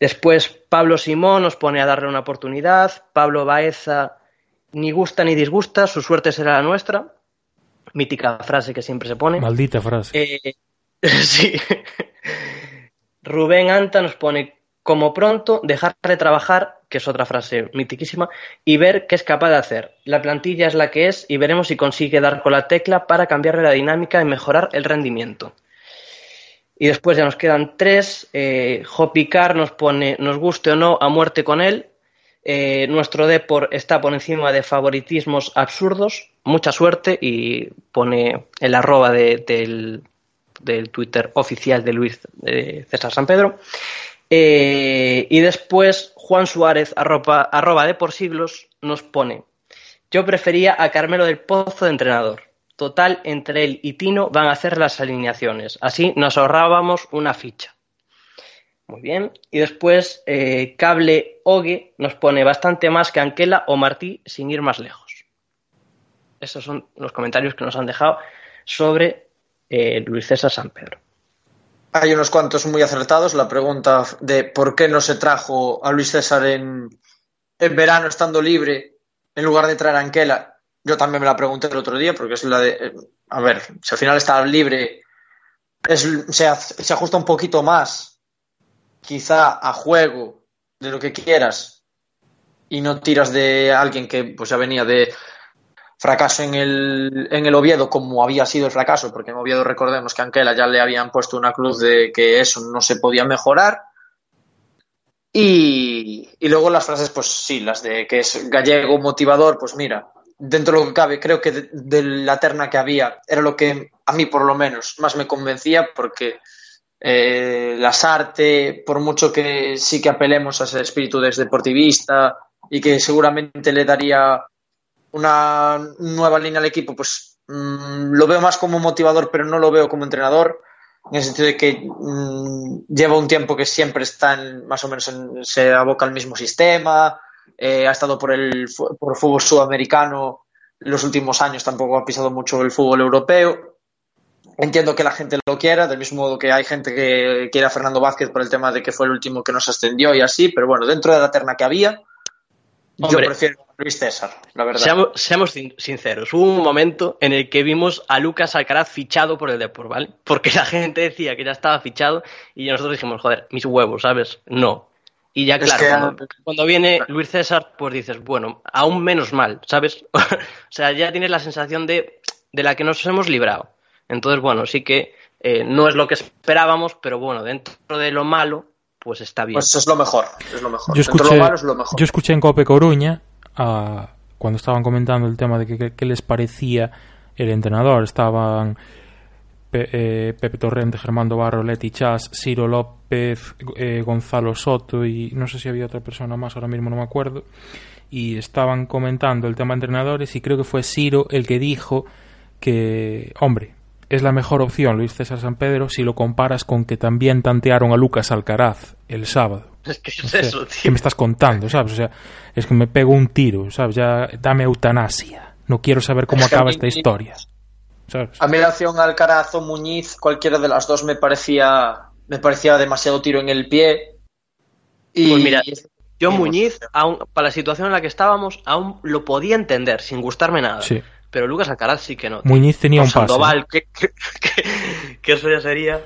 Después Pablo Simón nos pone a darle una oportunidad. Pablo Baeza ni gusta ni disgusta, su suerte será la nuestra. mítica frase que siempre se pone. Maldita frase. Eh, sí. Rubén Anta nos pone como pronto dejar de trabajar, que es otra frase mitiquísima, y ver qué es capaz de hacer. La plantilla es la que es y veremos si consigue dar con la tecla para cambiarle la dinámica y mejorar el rendimiento. Y después ya nos quedan tres. Eh, nos pone, nos guste o no, a muerte con él. Eh, nuestro Depor está por encima de favoritismos absurdos. Mucha suerte y pone el arroba de- del, del Twitter oficial de Luis César San Pedro. Eh, y después Juan Suárez, arroba, arroba de por siglos, nos pone, yo prefería a Carmelo del Pozo de entrenador. Total, entre él y Tino van a hacer las alineaciones. Así nos ahorrábamos una ficha. Muy bien. Y después eh, Cable Ogue nos pone bastante más que Anquela o Martí sin ir más lejos. Esos son los comentarios que nos han dejado sobre eh, Luis César San Pedro. Hay unos cuantos muy acertados. La pregunta de por qué no se trajo a Luis César en, en verano estando libre en lugar de traer a Anquela. Yo también me la pregunté el otro día porque es la de... eh, A ver, si al final está libre, es, se, ajusta un poquito más quizá a juego de lo que quieras y no tiras de alguien que pues ya venía de fracaso en el, en el Oviedo como había sido el fracaso, porque en Oviedo recordemos que a Anquela ya le habían puesto una cruz de que eso no se podía mejorar. Y, y luego las frases, pues sí, las de que es gallego, motivador, pues mira, dentro de lo que cabe, creo que de, la terna que había era lo que a mí por lo menos más me convencía, porque eh, las arte, por mucho que sí que apelemos a ese espíritu de deportivista y que seguramente le daría una nueva línea al equipo, pues mm, lo veo más como motivador, pero no lo veo como entrenador, en el sentido de que mm, lleva un tiempo que siempre está en, más o menos en- se aboca al mismo sistema, eh, ha estado por el por fútbol sudamericano los últimos años, tampoco ha pisado mucho el fútbol europeo. Entiendo que la gente lo quiera, del mismo modo que hay gente que quiere a Fernando Vázquez por el tema de que fue el último que nos ascendió y así, pero bueno, dentro de la terna que había, yo Hombre. prefiero a Luis César, la verdad. Seamos, seamos sin- sinceros, hubo un momento en el que vimos a Lucas Alcaraz fichado por el Depor, ¿vale? Porque la gente decía que ya estaba fichado y nosotros dijimos, joder, mis huevos, ¿sabes? No. Y ya, Es claro, que- cuando, cuando viene Luis César, pues dices, bueno, aún menos mal, ¿sabes? o sea, ya tienes la sensación de, de la que nos hemos librado. Entonces, bueno, sí que eh, no es lo que esperábamos, pero bueno, dentro de lo malo, pues está bien. Pues es lo mejor, es lo mejor. Yo Dentro de escuché, lo malo es lo mejor. yo escuché en Cope Coruña a- cuando estaban comentando el tema de qué les parecía el entrenador. Estaban Pe- eh, Pepe Torrente, Germando Barro, Leti Chas, Ciro López, eh, Gonzalo Soto y no sé si había otra persona más, ahora mismo no me acuerdo. Y estaban comentando el tema de entrenadores y creo que fue Ciro el que dijo que, hombre, es la mejor opción Luis César San Pedro si lo comparas con que también tantearon a Lucas Alcaraz el sábado. es que es O sea, eso, ¿Qué tío. me estás contando, sabes? O sea, es que me pego un tiro, ¿sabes? Ya dame eutanasia. No quiero saber cómo acaba esta historia. ¿Sabes? A mí la opción Alcaraz o Muñiz, cualquiera de las dos me parecía me parecía demasiado tiro en el pie. Y Pues mira, Yo Muñiz, aún, para la situación en la que estábamos, aún lo podía entender, sin gustarme nada. Sí. Pero Lucas Alcaraz sí que no. Muñiz tenía O un. Sandoval, que, que- que- que eso ya sería...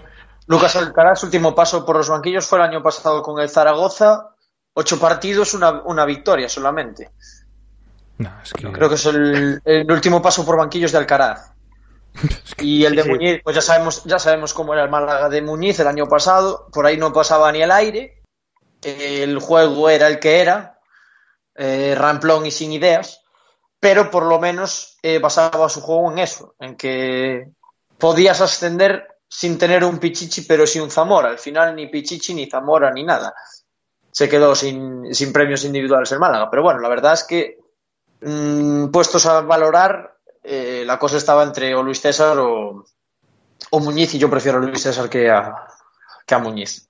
Lucas Alcaraz, su último paso por los banquillos fue el año pasado con el Zaragoza. Ocho partidos, una, una victoria solamente. No, es que... Creo que es el, el último paso por banquillos de Alcaraz. Y el de Sí. Muñiz, pues ya sabemos, ya sabemos cómo era el Málaga de Muñiz el año pasado. Por ahí no pasaba ni el aire. El juego era el que era. eh, ramplón y sin ideas. Pero por lo menos eh, basaba su juego en eso, en que podías ascender sin tener un Pichichi, pero sin un Zamora. Al final ni Pichichi, ni Zamora, ni nada. Se quedó sin, sin premios individuales el Málaga. Pero bueno, la verdad es que mm, puestos a valorar, eh, la cosa estaba entre o Luis César o, o Muñiz, y yo prefiero a Luis César que a, que a Muñiz.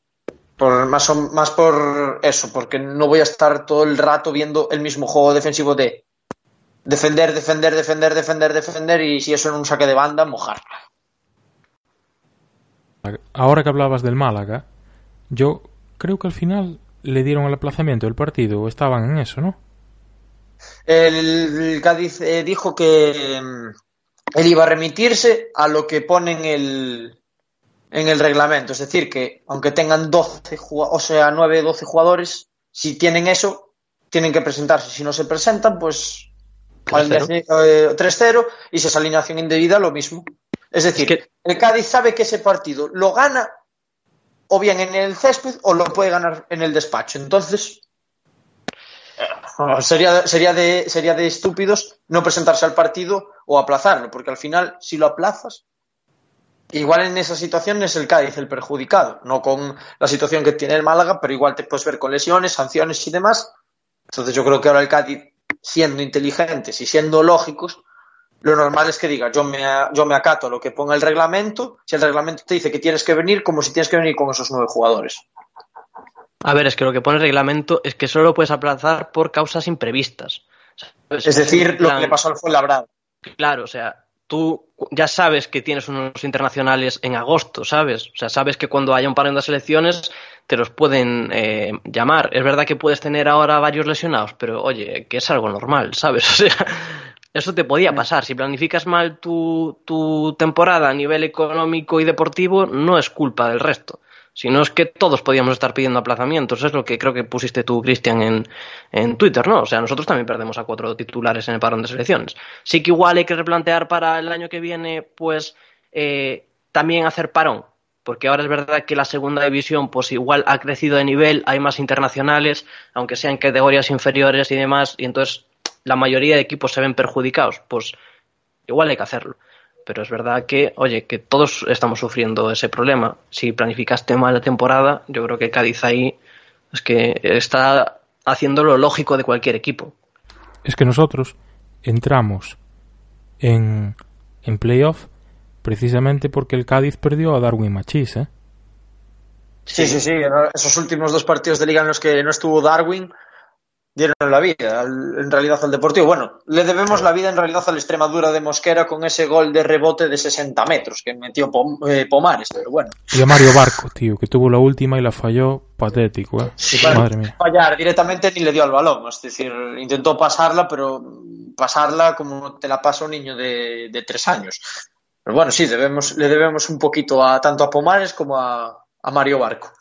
Por, más, más por eso, porque no voy a estar todo el rato viendo el mismo juego defensivo de defender, defender, defender, defender, defender, y si eso en un saque de banda, mojarla. Ahora que hablabas del Málaga, yo creo que al final le dieron el aplazamiento del partido, estaban en eso, ¿no? El, Cádiz eh, dijo que, mm, él iba a remitirse a lo que pone en el, en el reglamento. Es decir, que aunque tengan 12, o sea, 9, 12 jugadores, si tienen eso, tienen que presentarse. Si no se presentan, pues 3-0 y si es alineación indebida, lo mismo. Es decir, Es que- el Cádiz sabe que ese partido lo gana o bien en el césped o lo puede ganar en el despacho. Entonces, eh, sería, sería, de, sería de estúpidos no presentarse al partido o aplazarlo, porque al final, si lo aplazas, igual en esa situación es el Cádiz el perjudicado, no con la situación que tiene el Málaga, pero igual te puedes ver con lesiones, sanciones y demás. Entonces yo creo que ahora el Cádiz, siendo inteligentes y siendo lógicos, lo normal es que diga, yo me, yo me acato a lo que ponga el reglamento, si el reglamento te dice que tienes que venir, como si tienes que venir con esos nueve jugadores. A ver, es que lo que pone el reglamento es que solo lo puedes aplazar por causas imprevistas. ¿Sabes? Es decir, En lo que le pasó al Fuenlabrada. Claro, o sea, tú ya sabes que tienes unos internacionales en agosto, ¿sabes? O sea, sabes que cuando haya un par de selecciones te los pueden eh, llamar. Es verdad que puedes tener ahora varios lesionados, pero oye, que es algo normal, ¿sabes? O sea, eso te podía pasar. Si planificas mal tu, tu temporada a nivel económico y deportivo, no es culpa del resto. Si no es que todos podíamos estar pidiendo aplazamientos, es lo que creo que pusiste tú, Cristian, en, en Twitter, ¿no? O sea, nosotros también perdemos a cuatro titulares en el parón de selecciones. Sí que igual hay que replantear para el año que viene, pues, eh, también hacer parón, porque ahora es verdad que la segunda división, pues igual ha crecido de nivel, hay más internacionales, aunque sean categorías inferiores y demás, y entonces la mayoría de equipos se ven perjudicados, pues igual hay que hacerlo. Pero es verdad que, oye, que todos estamos sufriendo ese problema. Si planificaste mal la temporada, yo creo que Cádiz ahí es que está haciendo lo lógico de cualquier equipo. Es que nosotros entramos en, en playoff precisamente porque el Cádiz perdió a Darwin Machís, ¿eh? Sí, sí, sí. Esos últimos dos partidos de liga en los que no estuvo Darwin dieron la vida al- en realidad al Deportivo. Bueno, le debemos la vida en realidad a la Extremadura de Mosquera con ese gol de rebote de 60 metros que metió Pom- eh, Pomares, pero bueno. Y a Mario Barco, tío, que tuvo la última y la falló patético, ¿eh? Bueno, Madre mía. Fallar directamente ni le dio al balón, es decir, intentó pasarla, pero pasarla como te la pasa un niño de, de tres años. Pero bueno, sí, debemos, le debemos un poquito a tanto a Pomares como a, a Mario Barco.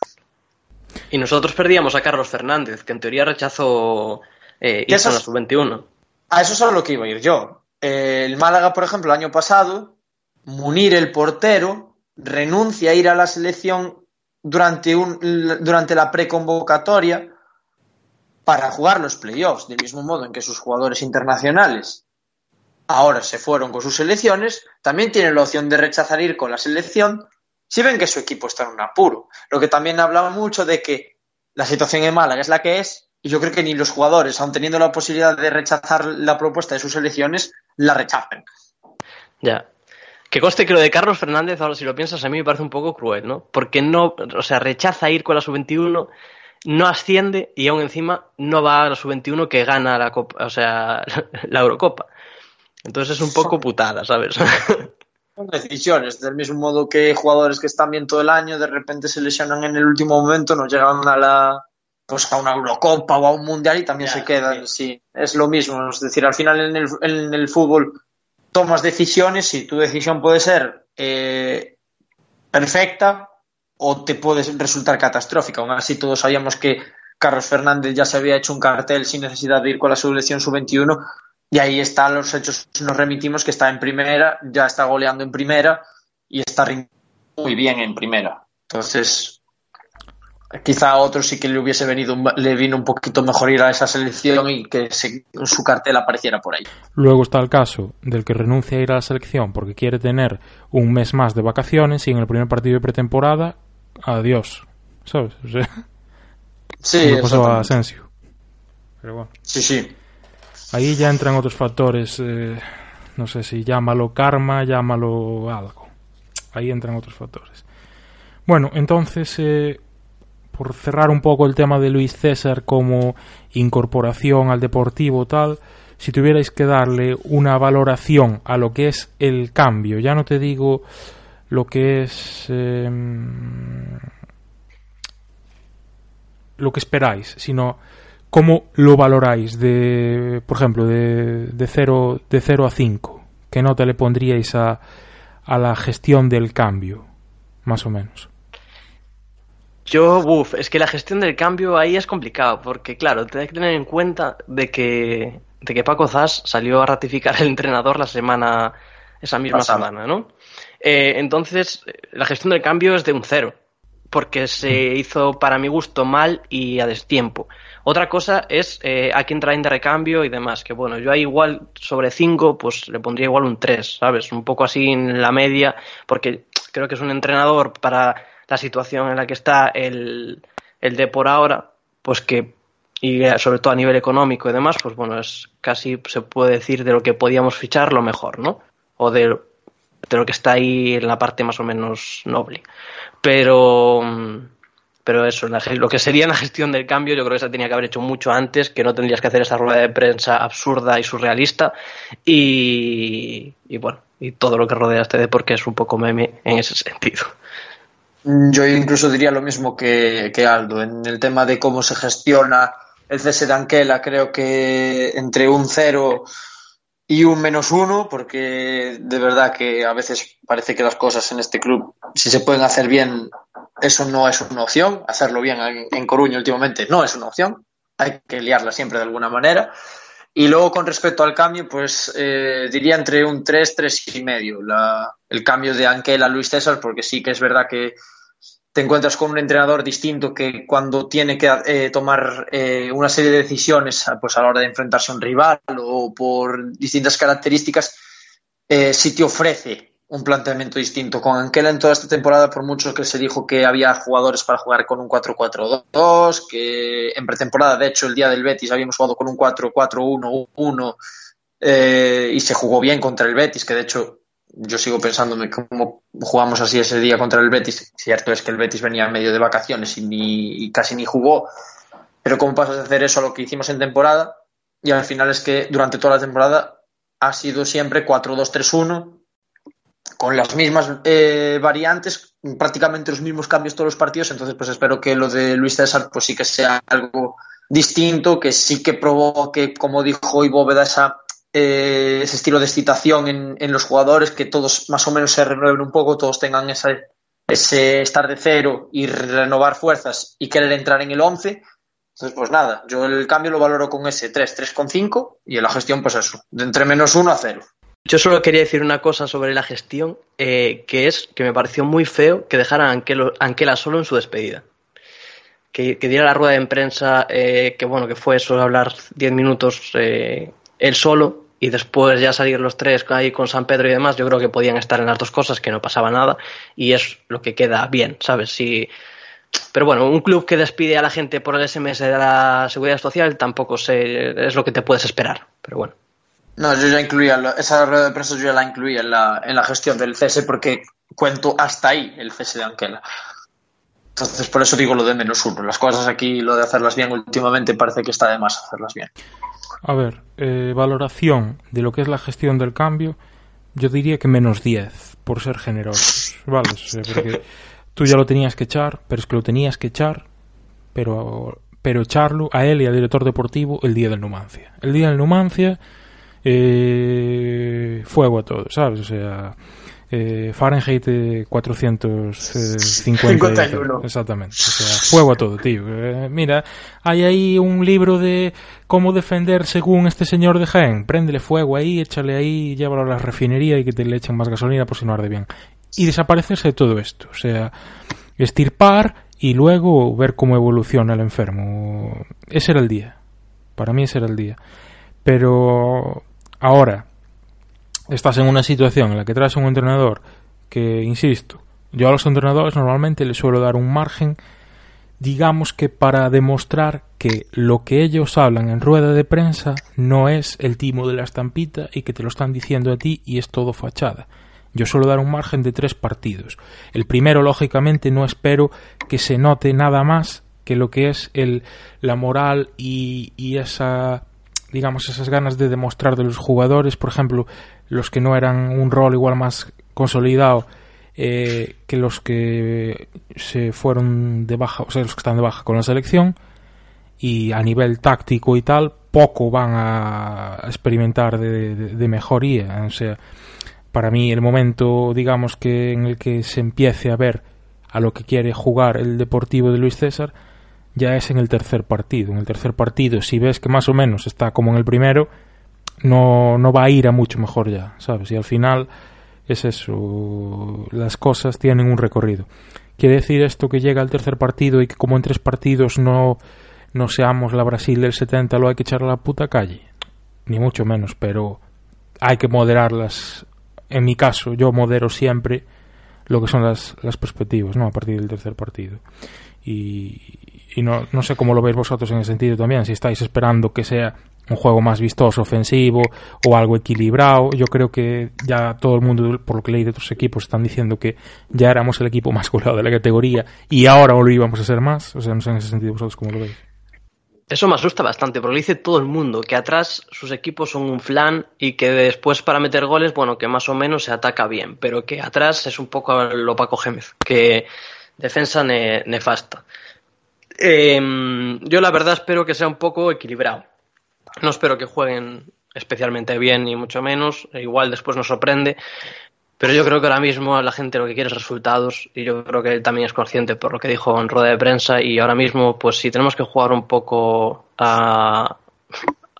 Y nosotros perdíamos a Carlos Fernández, que en teoría rechazó eh, ¿Qué irse a la esos- sub-21. A eso es a lo que iba a ir yo. Eh, el Málaga, por ejemplo, el año pasado, Munir, el portero, renuncia a ir a la selección durante, un, durante la preconvocatoria para jugar los playoffs, del mismo modo en que sus jugadores internacionales ahora se fueron con sus selecciones, también tienen la opción de rechazar ir con la selección si ven que su equipo está en un apuro. Lo que también habla mucho de que la situación en Málaga es la que es, y yo creo que ni los jugadores, aun teniendo la posibilidad de rechazar la propuesta de sus selecciones, la rechazan. Ya. Que conste que lo de Carlos Fernández, ahora si lo piensas, a mí me parece un poco cruel, ¿no? Porque no, o sea, rechaza ir con la sub-21, no asciende y aún encima no va a la sub-21 que gana la Copa, o sea, la Eurocopa. Entonces es un poco putada, ¿sabes? Son decisiones, del mismo modo que jugadores que están bien todo el año, de repente se lesionan en el último momento, no llegan a la pues a una Eurocopa o a un Mundial y también Ya, se quedan. Sí. es lo mismo. Es decir, al final en el, en el fútbol tomas decisiones y tu decisión puede ser eh, perfecta o te puede resultar catastrófica. Aún así, todos sabíamos que Carlos Fernández ya se había hecho un cartel sin necesidad de ir con la selección sub-21 y ahí están los hechos, nos remitimos que está en primera, ya está goleando en primera y está rindiendo muy bien en primera. Entonces, quizá a otro sí que le hubiese venido, un- le vino un poquito mejor ir a esa selección y que se- su cartel apareciera por ahí. Luego está el caso del que renuncia a ir a la selección porque quiere tener un mes más de vacaciones y en el primer partido de pretemporada, adiós. ¿Sabes? O sea, Sí, pasó a. Asensio. Pero bueno. sí, sí. Ahí ya entran otros factores, eh, no sé si llámalo karma, llámalo algo. Ahí entran otros factores. Bueno, entonces, eh, por cerrar un poco el tema de Luis César como incorporación al deportivo tal, si tuvierais que darle una valoración a lo que es el cambio, ya no te digo lo que es eh, lo que esperáis, sino ¿Cómo lo valoráis de, por ejemplo, de, de 0 de 0 a 5? ¿qué nota le pondríais a, a la gestión del cambio? Más o menos. Yo, uff, es que la gestión del cambio ahí es complicado, porque claro, te hay que tener en cuenta de que, de que Paco Zas salió a ratificar el entrenador la semana, esa misma Pasada. semana, ¿no? Eh, entonces, la gestión del cambio es de un cero, porque se hizo para mi gusto mal y a destiempo. Otra cosa es eh, a quién traen de recambio y demás, que bueno, yo ahí igual sobre 5, pues le pondría igual un 3, ¿sabes? Un poco así en la media, porque creo que es un entrenador para la situación en la que está el, el de por ahora, pues que, y eh, sobre todo a nivel económico y demás, pues bueno, es casi se puede decir de lo que podíamos fichar lo mejor, ¿no? O de, de lo que está ahí en la parte más o menos noble. Pero, mm, pero eso, la lo que sería la gestión del cambio, yo creo que se tenía que haber hecho mucho antes, que no tendrías que hacer esa rueda de prensa absurda y surrealista. Y, y bueno, y todo lo que rodea este deporte es un poco meme en ese sentido. Yo incluso diría lo mismo que, que Aldo. En el tema de cómo se gestiona el cese de Anquela, creo que entre un cero y un menos uno, porque de verdad que a veces parece que las cosas en este club, si se pueden hacer bien, eso no es una opción. Hacerlo bien en, Coruña últimamente no es una opción. Hay que liarla siempre de alguna manera. Y luego con respecto al cambio, pues eh, diría entre un 3, 3 y medio el cambio de Anquela a Luis César, porque sí que es verdad que te encuentras con un entrenador distinto que cuando tiene que eh, tomar eh, una serie de decisiones pues a la hora de enfrentarse a un rival o por distintas características, sí te ofrece un planteamiento distinto. Con Anquela en toda esta temporada, por mucho que se dijo que había jugadores para jugar con un 4-4-2, que en pretemporada, de hecho, el día del Betis habíamos jugado con un 4-4-1-1 eh, y se jugó bien contra el Betis, que de hecho yo sigo pensándome cómo jugamos así ese día contra el Betis. Cierto es que el Betis venía medio de vacaciones y, ni, y casi ni jugó, pero cómo pasas de hacer eso a lo que hicimos en temporada y al final es que durante toda la temporada ha sido siempre 4-2-3-1 con las mismas eh, variantes, prácticamente los mismos cambios todos los partidos, entonces pues espero que lo de Luis César pues sí que sea algo distinto, que sí que provoque, como dijo hoy Bóveda, esa, eh, ese estilo de excitación en, en, los jugadores, que todos más o menos se renueven un poco, todos tengan ese, estar de cero y renovar fuerzas y querer entrar en el 11. Entonces, pues nada, yo el cambio lo valoro con ese 3, 3,5 y en la gestión, pues eso, de entre menos 1 a 0. Yo solo quería decir una cosa sobre la gestión, eh, que es que me pareció muy feo que dejaran a Anquela, Anquela solo en su despedida. Que, diera la rueda de prensa, eh, que bueno, que fue eso, hablar 10 minutos eh, él solo y después ya salir los tres ahí con San Pedro y demás. Yo creo que podían estar en las dos cosas, que no pasaba nada y es lo que queda bien, ¿sabes? Si. Pero bueno, un club que despide a la gente por el SMS de la Seguridad Social tampoco es lo que te puedes esperar, pero bueno. No, yo ya incluía, esa rueda de prensa yo ya la incluía en la, en la gestión del cese porque cuento hasta ahí el cese de Anquela. Entonces, por eso digo lo de menos uno. Las cosas aquí, lo de hacerlas bien últimamente, parece que está de más hacerlas bien. A ver, eh, valoración de lo que es la gestión del cambio, yo diría que menos 10, por ser generosos, ¿vale? Porque tú ya lo tenías que echar, pero es que lo tenías que echar, pero, pero echarlo a él y al director deportivo el día del Numancia. El día del Numancia eh, fuego a todo, ¿sabes? O sea, eh, Fahrenheit 451. Exactamente. O sea, fuego a todo, tío. Eh, mira, hay ahí un libro de cómo defender según este señor de Jaén. Préndele fuego ahí, échale ahí, llévalo a la refinería y que te le echen más gasolina por si no arde bien. Y desaparecerse de todo esto. O sea, estirpar y luego ver cómo evoluciona el enfermo. Ese era el día. Para mí ese era el día. Pero ahora estás en una situación en la que traes un entrenador que, insisto, yo a los entrenadores normalmente les suelo dar un margen, digamos que para demostrar que lo que ellos hablan en rueda de prensa no es el timo de la estampita y que te lo están diciendo a ti y es todo fachada. Yo suelo dar un margen de tres partidos. El primero, lógicamente, no espero que se note nada más que lo que es el, la moral y, y esa digamos, esas ganas de demostrar de los jugadores, por ejemplo, los que no eran un rol igual más consolidado eh, que los que se fueron de baja, o sea, los que están de baja con la selección, y a nivel táctico y tal, poco van a experimentar de, de, de mejoría. O sea, para mí el momento, digamos, que en el que se empiece a ver a lo que quiere jugar el Deportivo de Luis César ya es en el tercer partido. En el tercer partido, si ves que más o menos está como en el primero, no, no va a ir a mucho mejor ya, ¿sabes? Y al final es eso, las cosas tienen un recorrido. ¿Quiere decir esto que llega al tercer partido y que como en tres partidos no, no seamos la Brasil del 70, lo hay que echar a la puta calle? Ni mucho menos, pero hay que moderarlas. En mi caso, yo modero siempre lo que son las, las perspectivas, ¿no? A partir del tercer partido. Y, y no, no sé cómo lo veis vosotros en ese sentido también, si estáis esperando que sea un juego más vistoso, ofensivo o algo equilibrado. Yo creo que ya todo el mundo, por lo que leí de otros equipos, están diciendo que ya éramos el equipo más goleado de la categoría y ahora lo íbamos a ser más. O sea, no sé en ese sentido vosotros cómo lo veis. Eso me asusta bastante, porque lo dice todo el mundo, que atrás sus equipos son un flan y que después para meter goles, bueno, que más o menos se ataca bien, pero que atrás es un poco lo Paco Gémez, que defensa ne nefasta. Eh, yo la verdad espero que sea un poco equilibrado. No espero que jueguen especialmente bien, ni mucho menos. Igual después nos sorprende. Pero yo creo que ahora mismo la gente lo que quiere es resultados y yo creo que él también es consciente por lo que dijo en rueda de prensa y ahora mismo pues si tenemos que jugar un poco a,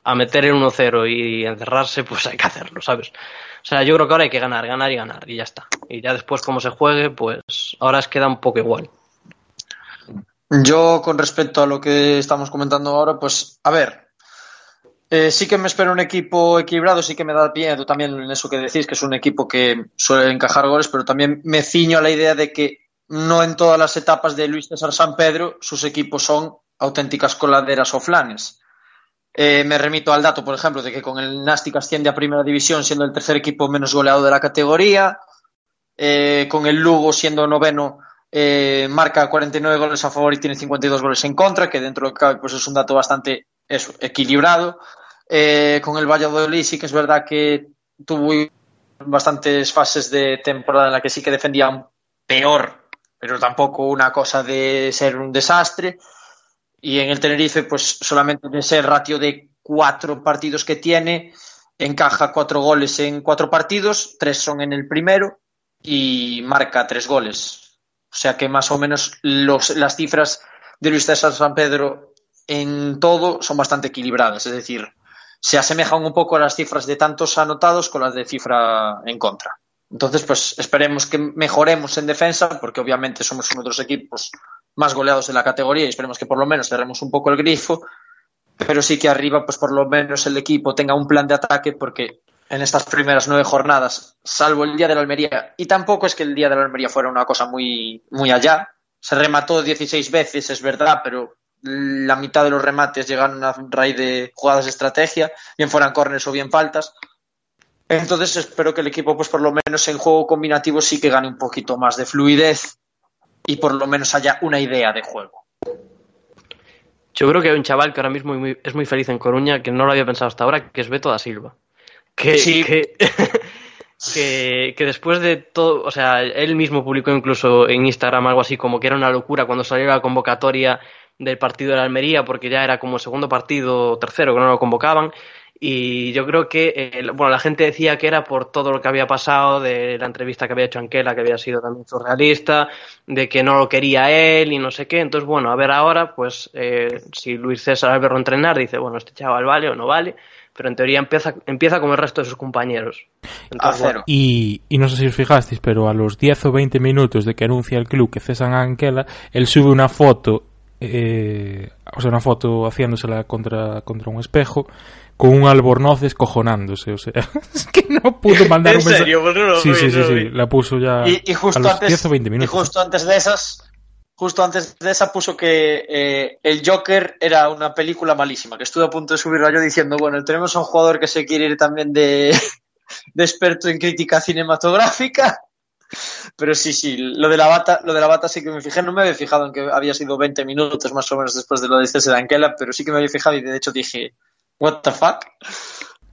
a meter el 1-0 y encerrarse pues hay que hacerlo, ¿sabes? O sea, yo creo que ahora hay que ganar, ganar y ganar y ya está. Y ya después como se juegue pues ahora es queda un poco igual. Yo con respecto a lo que estamos comentando ahora pues a ver, eh, sí que me espero un equipo equilibrado, sí que me da miedo también en eso que decís, que es un equipo que suele encajar goles, pero también me ciño a la idea de que no en todas las etapas de Luis César San Pedro sus equipos son auténticas coladeras o flanes. Eh, me remito al dato, por ejemplo, de que con el Nástic asciende a Primera División siendo el tercer equipo menos goleado de la categoría, eh, con el Lugo siendo noveno eh, marca 49 goles a favor y tiene 52 goles en contra, que dentro de cabe pues es un dato bastante equilibrado. Eh, con el Valladolid sí que es verdad que tuvo bastantes fases de temporada en la que sí que defendía peor, pero tampoco una cosa de ser un desastre. Y en el Tenerife, pues solamente de ese ratio de cuatro partidos que tiene, encaja cuatro goles en cuatro partidos, tres son en el primero y marca tres goles. O sea que más o menos los, las cifras de Luis César San Pedro en todo son bastante equilibradas. Es decir, se asemejan un poco a las cifras de tantos anotados con las de cifra en contra. Entonces, pues esperemos que mejoremos en defensa, porque obviamente somos uno de los equipos más goleados de la categoría y esperemos que por lo menos cerremos un poco el grifo, pero sí que arriba, pues por lo menos el equipo tenga un plan de ataque, porque en estas primeras nueve jornadas, salvo el día de la Almería, y tampoco es que el día de la Almería fuera una cosa muy, muy allá, se remató 16 veces, es verdad, pero la mitad de los remates llegaron a raíz de jugadas de estrategia, bien fueran corners o bien faltas. Entonces espero que el equipo, pues por lo menos en juego combinativo, sí que gane un poquito más de fluidez y por lo menos haya una idea de juego. Yo creo que hay un chaval que ahora mismo es muy feliz en Coruña, que no lo había pensado hasta ahora, que es Beto da Silva. Que, sí. que, que, que, después de todo, o sea, él mismo publicó incluso en Instagram algo así como que era una locura cuando salió la convocatoria del partido de la Almería porque ya era como segundo partido o tercero que no lo convocaban. Y yo creo que eh, bueno la gente decía que era por todo lo que había pasado de la entrevista que había hecho Anquela que había sido también surrealista de que no lo quería él y no sé qué. Entonces bueno a ver ahora pues eh, si Luis César al verlo entrenar dice bueno este chaval vale o no vale pero en teoría empieza, empieza como el resto de sus compañeros. Entonces, a cero. Y, y, no sé si os fijasteis, pero a los 10 o 20 minutos de que anuncia el club que cesan a Anquela, él sube una foto eh, o sea, una foto haciéndosela contra, contra un espejo con un albornoz descojonándose, o sea, es que no pudo mandar un mensaje. No, sí, sí, sí, sí, la puso ya y, y justo a los antes, 10 o 20 minutos. Y justo antes de esas, justo antes de esa puso que eh, el Joker era una película malísima, que estuve a punto de subirla yo diciendo, bueno, tenemos a un jugador que se quiere ir también de, de experto en crítica cinematográfica pero sí, sí, lo de la bata, lo de la bata sí que me fijé, no me había fijado en que había sido 20 minutos más o menos después de lo de César Anquela, pero sí que me había fijado y de hecho dije, what the fuck.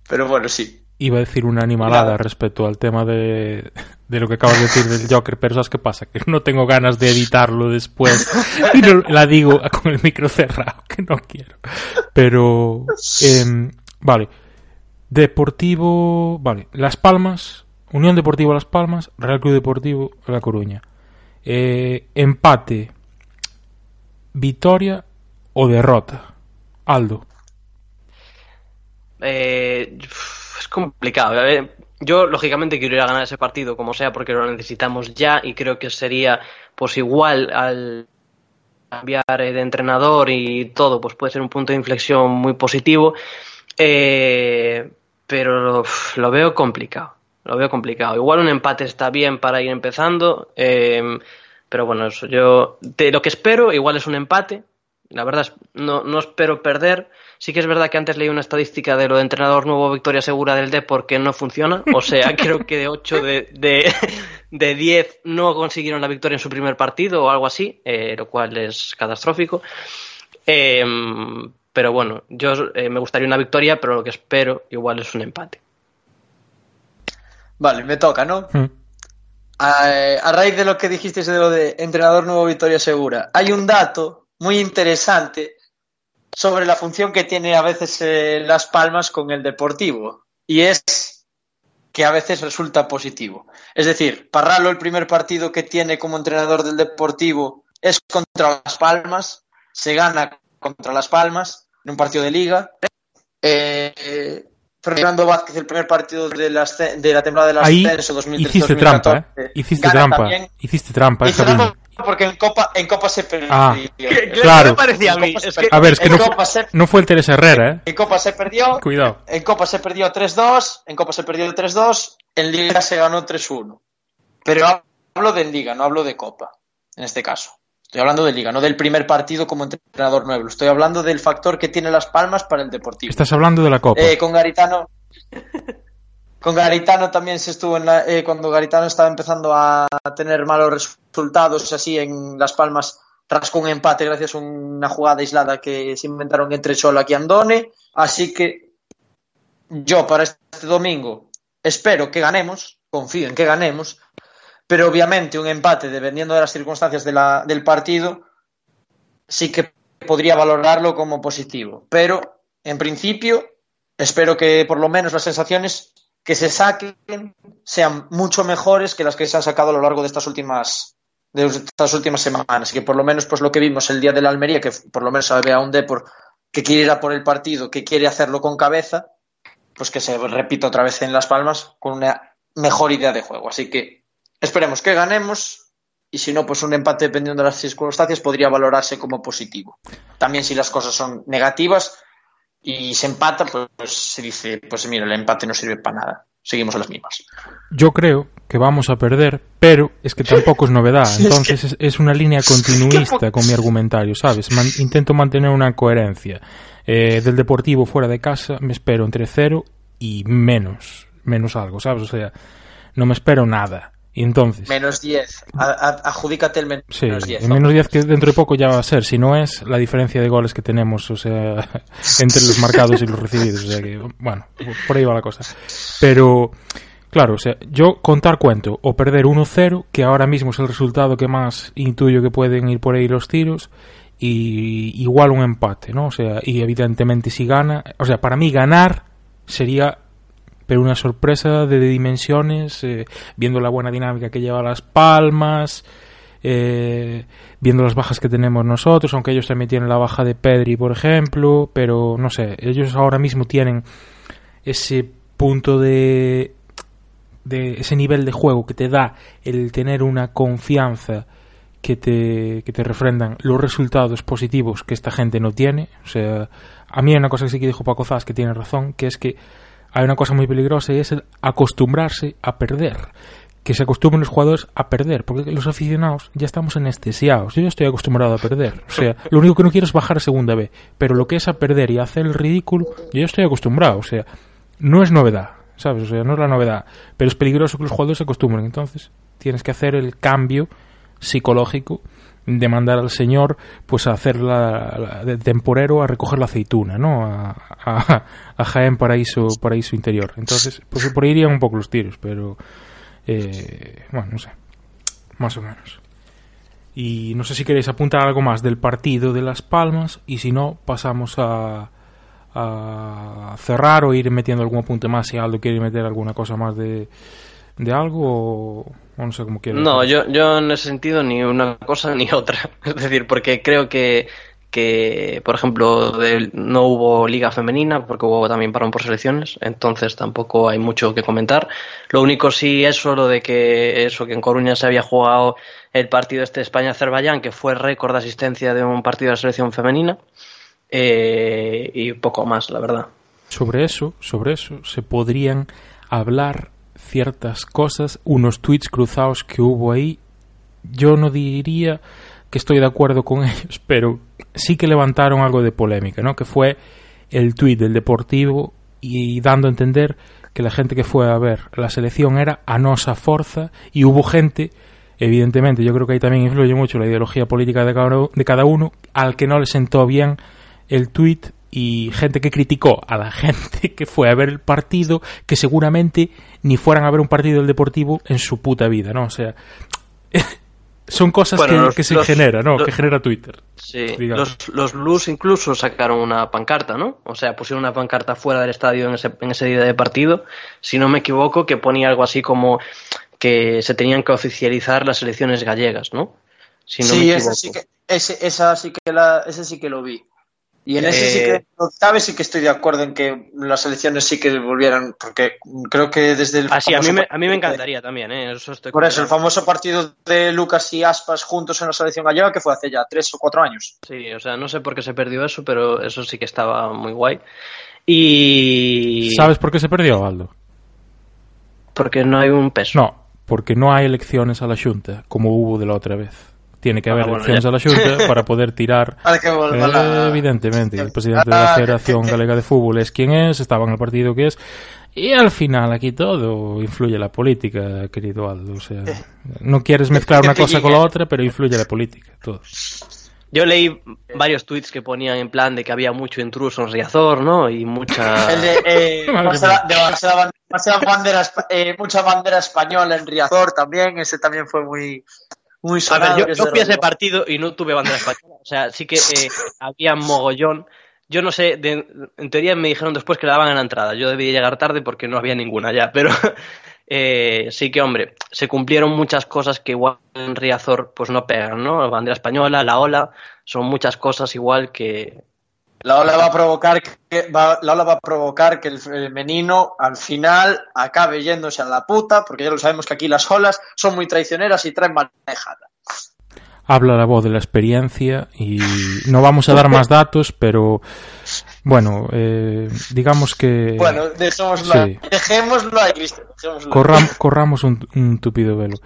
Pero bueno, sí. Iba a decir una animalada respecto al tema de, de lo que acabas de decir del Joker, pero ¿sabes qué pasa? Que no tengo ganas de editarlo después y no la digo con el micro cerrado, que no quiero. Pero, em, vale. Deportivo, vale. Las Palmas, Unión Deportiva Las Palmas, Real Club Deportivo La Coruña. Eh, empate, victoria o derrota. Aldo. Eh, es complicado. A yo, lógicamente, quiero ir a ganar ese partido, como sea, porque lo necesitamos ya y creo que sería, pues igual, al cambiar de entrenador y todo, pues puede ser un punto de inflexión muy positivo. Eh, pero lo veo complicado. Lo veo complicado. Igual un empate está bien para ir empezando. eh, pero bueno, eso, yo de lo que espero, igual es un empate. La verdad, no, no espero perder. Sí que es verdad que antes leí una estadística de lo de entrenador nuevo victoria segura del Depor que no funciona. O sea, creo que de 8 de, de, de 10 no consiguieron la victoria en su primer partido o algo así, eh, lo cual es catastrófico. Eh, pero bueno, yo eh, me gustaría una victoria, pero lo que espero igual es un empate. Vale, me toca, ¿no? Mm. A, a raíz de lo que dijiste de lo de entrenador nuevo Victoria Segura, hay un dato muy interesante sobre la función que tiene a veces eh, Las Palmas con el Deportivo. Y es que a veces resulta positivo. Es decir, Parralo, el primer partido que tiene como entrenador del Deportivo es contra Las Palmas, se gana contra Las Palmas en un partido de liga. Eh, eh, Fernando Vázquez, el primer partido de la, de la temporada del ascenso 2013 hiciste trampa, ¿eh? Hiciste trampa. también. Hiciste trampa, Hice trampa porque en Copa, en Copa se perdió. Ah, En claro. me parecía a mí. Copa se Es que- perdió. A ver, es que En no, fu- Copa se- no fue el Teresa Herrera, ¿eh? en Copa se perdió. Cuidado. En Copa se perdió 3-2, en Copa se perdió 3-2, en Liga se ganó 3-1. Pero hablo de Liga, no hablo de Copa, en este caso. Estoy hablando de Liga, no del primer partido como entrenador nuevo. Estoy hablando del factor que tiene Las Palmas para el Deportivo. Estás hablando de la Copa. Eh, con Garitano. Con Garitano también se estuvo en la, eh, cuando Garitano estaba empezando a tener malos resultados así en Las Palmas rascó un empate gracias a una jugada aislada que se inventaron entre Chola y Andone. Así que yo para este domingo espero que ganemos confío en que ganemos pero obviamente un empate dependiendo de las circunstancias del partido sí que podría valorarlo como positivo. Pero en principio espero que por lo menos las sensaciones que se saquen sean mucho mejores que las que se han sacado a lo largo de estas últimas de estas últimas semanas. Y que por lo menos pues lo que vimos el día de la Almería que por lo menos se ve a un Depor que quiere ir a por el partido que quiere hacerlo con cabeza pues que se repita otra vez en Las Palmas con una mejor idea de juego. Así que esperemos que ganemos y si no pues un empate dependiendo de las circunstancias podría valorarse como positivo. También si las cosas son negativas y se empata, pues, pues se dice, pues mira, el empate no sirve para nada. Seguimos a las mismas. Yo creo que vamos a perder, pero es que tampoco es novedad. Entonces es, es una línea continuista con mi argumentario, ¿sabes? Man- intento mantener una coherencia. Eh, del Deportivo fuera de casa me espero entre cero y menos, menos algo, ¿sabes? O sea, no me espero nada. Y entonces, Menos 10. A- a- Adjudícate el men- sí, menos 10. el menos 10 que dentro de poco ya va a ser, si no es la diferencia de goles que tenemos, o sea, entre los marcados y los recibidos. O sea que, bueno, por ahí va la cosa. Pero, claro, o sea, yo contar cuento o perder 1-0, que ahora mismo es el resultado que más intuyo que pueden ir por ahí los tiros, y igual un empate, ¿no? O sea, y evidentemente si gana, o sea, para mí ganar sería pero una sorpresa de dimensiones, eh, viendo la buena dinámica que lleva Las Palmas, eh, viendo las bajas que tenemos nosotros, aunque ellos también tienen la baja de Pedri, por ejemplo, pero no sé, ellos ahora mismo tienen ese punto de, de ese nivel de juego que te da el tener una confianza que te, que te refrendan los resultados positivos que esta gente no tiene. O sea, a mí hay una cosa que sí que dijo Paco Zas que tiene razón, que es que hay una cosa muy peligrosa y es el acostumbrarse a perder. Que se acostumbren los jugadores a perder, porque los aficionados ya estamos anestesiados. Yo ya estoy acostumbrado a perder. O sea, lo único que no quiero es bajar a segunda B. Pero lo que es a perder y hacer el ridículo, yo ya estoy acostumbrado. O sea, no es novedad, ¿sabes? O sea, no es la novedad. Pero es peligroso que los jugadores se acostumbren. Entonces, tienes que hacer el cambio psicológico mandar al señor pues a hacer la- de temporero a recoger la aceituna, ¿no? A, a, a Jaén Paraíso, Paraíso Interior. Entonces, pues por ahí irían un poco los tiros, pero eh, bueno, no sé, más o menos. Y no sé si queréis apuntar algo más del partido de Las Palmas y si no, pasamos a, a cerrar o ir metiendo algún apunte más si Aldo quiere meter alguna cosa más de, de algo o, o no sé cómo quiere. No, yo, yo en ese sentido ni una cosa ni otra. Es decir, porque creo que, que por ejemplo, no hubo liga femenina porque hubo también parón por selecciones, entonces tampoco hay mucho que comentar. Lo único sí eso, lo de que eso que en Coruña se había jugado el partido este España-Azerbaiyán, que fue récord de asistencia de un partido de la selección femenina, eh, y poco más, la verdad. Sobre eso, sobre eso, se podrían hablar ciertas cosas, unos tweets cruzados que hubo ahí. Yo no diría que estoy de acuerdo con ellos, pero sí que levantaron algo de polémica, ¿no? Que fue el tweet del Deportivo y dando a entender que la gente que fue a ver la selección era a nosa forza y hubo gente, evidentemente, yo creo que ahí también influye mucho la ideología política de cada, de cada uno, al que no le sentó bien el tweet y gente que criticó a la gente que fue a ver el partido que seguramente ni fueran a ver un partido del Deportivo en su puta vida, ¿no? O sea, son cosas Bueno, que, los- que se los- genera, ¿no? los- que genera Twitter. Sí, los, los Blues incluso sacaron una pancarta, ¿no? O sea, pusieron una pancarta fuera del estadio en ese, en ese día de partido, si no me equivoco, que ponía algo así como que se tenían que oficializar las elecciones gallegas, ¿no? Si no me sí, equivoco. ese sí que, ese, esa sí que la, ese sí que lo vi. Y en ese sí Eh, que, ¿sabes? Sí que estoy de acuerdo en que las elecciones sí que volvieran, porque creo que desde el. Ah, sí, a mí, me, a mí me de- encantaría también, ¿eh? Eso estoy Por eso, el famoso partido de Lucas y Aspas juntos en la selección gallega, que fue hace ya tres o cuatro años. Sí, o sea, no sé por qué se perdió eso, pero eso sí que estaba muy guay. Y... ¿Sabes por qué se perdió, Aldo? Porque no hay un peso. No, porque no hay elecciones a la Junta, como hubo de la otra vez. Tiene que Ah, haber bueno, elecciones ya. a la Junta para poder tirar Para que Eh, la- Evidentemente, el presidente de la Ah, Federación Galega de Fútbol es quien es, estaba en el partido que es, y al final aquí todo influye la política, querido Aldo. O sea, no quieres mezclar una cosa con la otra, pero influye la política, todo. Yo leí varios tweets que ponían en plan de que había mucho intruso en Riazor, ¿no? Y mucha... El de, eh, Madre Marcela- de Marcela- Marcela bandera, eh, mucha bandera española en Riazor también, ese también fue muy, muy A sonado. ver, yo, yo fui a ese partido y no tuve bandera española. O sea, sí que eh, había mogollón. Yo no sé, de- en teoría me dijeron después que la daban en la entrada. Yo debí llegar tarde porque no había ninguna ya. Pero eh, sí que, hombre, se cumplieron muchas cosas que igual en Riazor pues no pegan, ¿no? La bandera española, la ola, son muchas cosas igual que... La ola va a provocar que va, la ola va a provocar que el femenino al final acabe yéndose a la puta, porque ya lo sabemos que aquí las olas son muy traicioneras y traen manejada. Habla la voz de la experiencia y no vamos a dar más datos, pero bueno, eh, digamos que Bueno, dejémoslo, Sí. dejémoslo ahí, dejémoslo corram- corramos un, un tupido velo.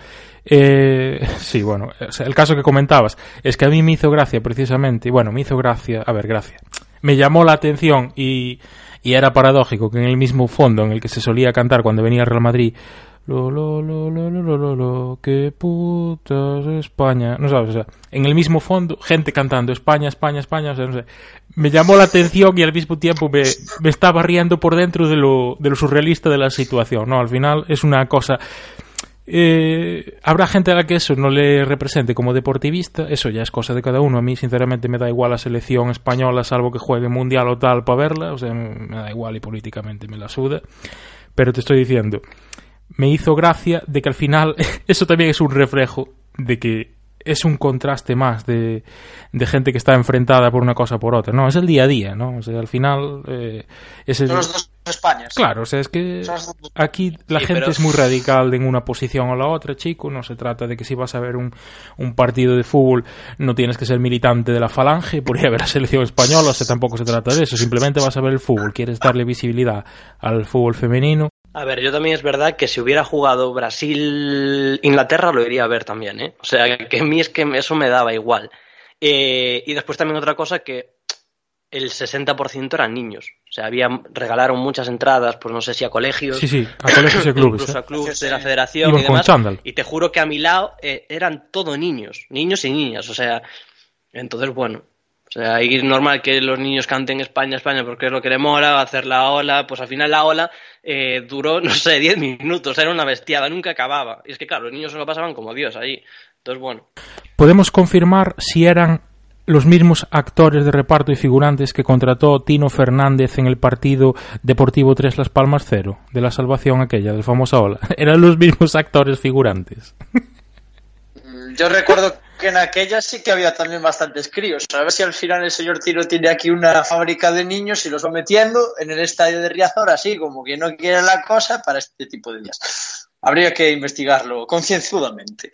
Eh, sí, bueno, el caso que comentabas es que a mí me hizo gracia precisamente, y bueno, me hizo gracia, a ver, gracia, me llamó la atención y, era paradójico que en el mismo fondo en el que se solía cantar cuando venía el Real Madrid lo, lo, lo, lo, lo, lo, lo, qué putas España. No sabes, o sea, en el mismo fondo, gente cantando España, España, España, o sea, no sé. Me llamó la atención y al mismo tiempo me, me estaba riendo por dentro de lo, de lo surrealista de la situación, ¿no? Al final es una cosa eh, habrá gente a la que eso no le represente como deportivista, eso ya es cosa de cada uno. A mí, sinceramente, me da igual la selección española, salvo que juegue mundial o tal para verla, o sea, me da igual y políticamente me la suda. Pero te estoy diciendo, me hizo gracia de que al final, eso también es un reflejo de que es un contraste más de, de gente que está enfrentada por una cosa o por otra. No, es el día a día, ¿no? O sea, al final, eh, es el- Son los dos Españas. Claro, o sea, es que aquí la Sí, gente pero- es muy radical en una posición o la otra, chico. No se trata de que si vas a ver un, un partido de fútbol no tienes que ser militante de la falange por ir a ver la selección española. O sea, tampoco se trata de eso. Simplemente vas a ver el fútbol. Quieres darle visibilidad al fútbol femenino. A ver, yo también es verdad que si hubiera jugado Brasil-Inglaterra lo iría a ver también, ¿eh? O sea, que a mí es que eso me daba igual. Eh, y después también otra cosa que el 60% eran niños. O sea, había, regalaron muchas entradas, pues no sé si a colegios. Sí, sí, a colegios y clubes. Incluso ¿eh? a clubes de la federación Iban y demás. chándal. Y te juro que a mi lado eh, eran todo niños, niños y niñas. O sea, entonces, bueno. O sea, ahí es normal que los niños canten España, España, porque es lo que le mola, hacer la ola. Pues al final la ola eh, duró, no sé, 10 minutos, era una bestiada, nunca acababa. Y es que, claro, los niños se lo pasaban como Dios ahí. Entonces, bueno. ¿Podemos confirmar si eran los mismos actores de reparto y figurantes que contrató Tino Fernández en el partido Deportivo 3 Las Palmas 0, de la salvación aquella, del famosa ola? ¿Eran los mismos actores figurantes? Yo recuerdo que en aquella sí que había también bastantes críos. A ver si al final el señor Tiro tiene aquí una fábrica de niños y los va metiendo en el estadio de Riazor, así como que no quiere la cosa para este tipo de días. Habría que investigarlo concienzudamente.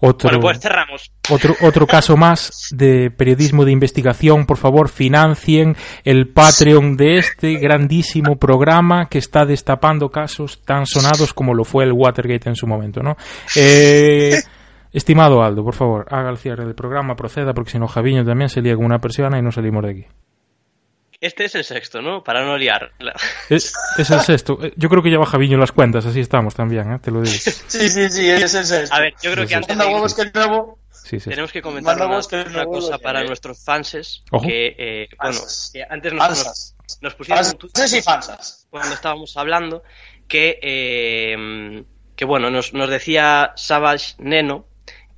Otro, Bueno, pues cerramos. otro, otro caso más de periodismo de investigación. Por favor, financien el Patreon de este grandísimo programa que está destapando casos tan sonados como lo fue el Watergate en su momento, ¿no? Eh, estimado Aldo, por favor, haga el cierre del programa, proceda, porque si no Javiño también se lía con una persiana y no salimos de aquí. Este es el sexto, ¿no? Para no liar. Es, es el sexto. Eh, Yo creo que lleva Javiño las cuentas, así estamos también, ¿eh? te lo digo. Sí, sí, sí, es el A ver, yo creo que antes de huevos que el nuevo. Sí, sí. tenemos que comentar una, que cosa para nuestros fanses. Ojo. Que, eh, bueno, Fansas. que antes nos, nos, pusieron y fansas. cuando estábamos hablando que, eh, que bueno, nos, nos decía Savage Neno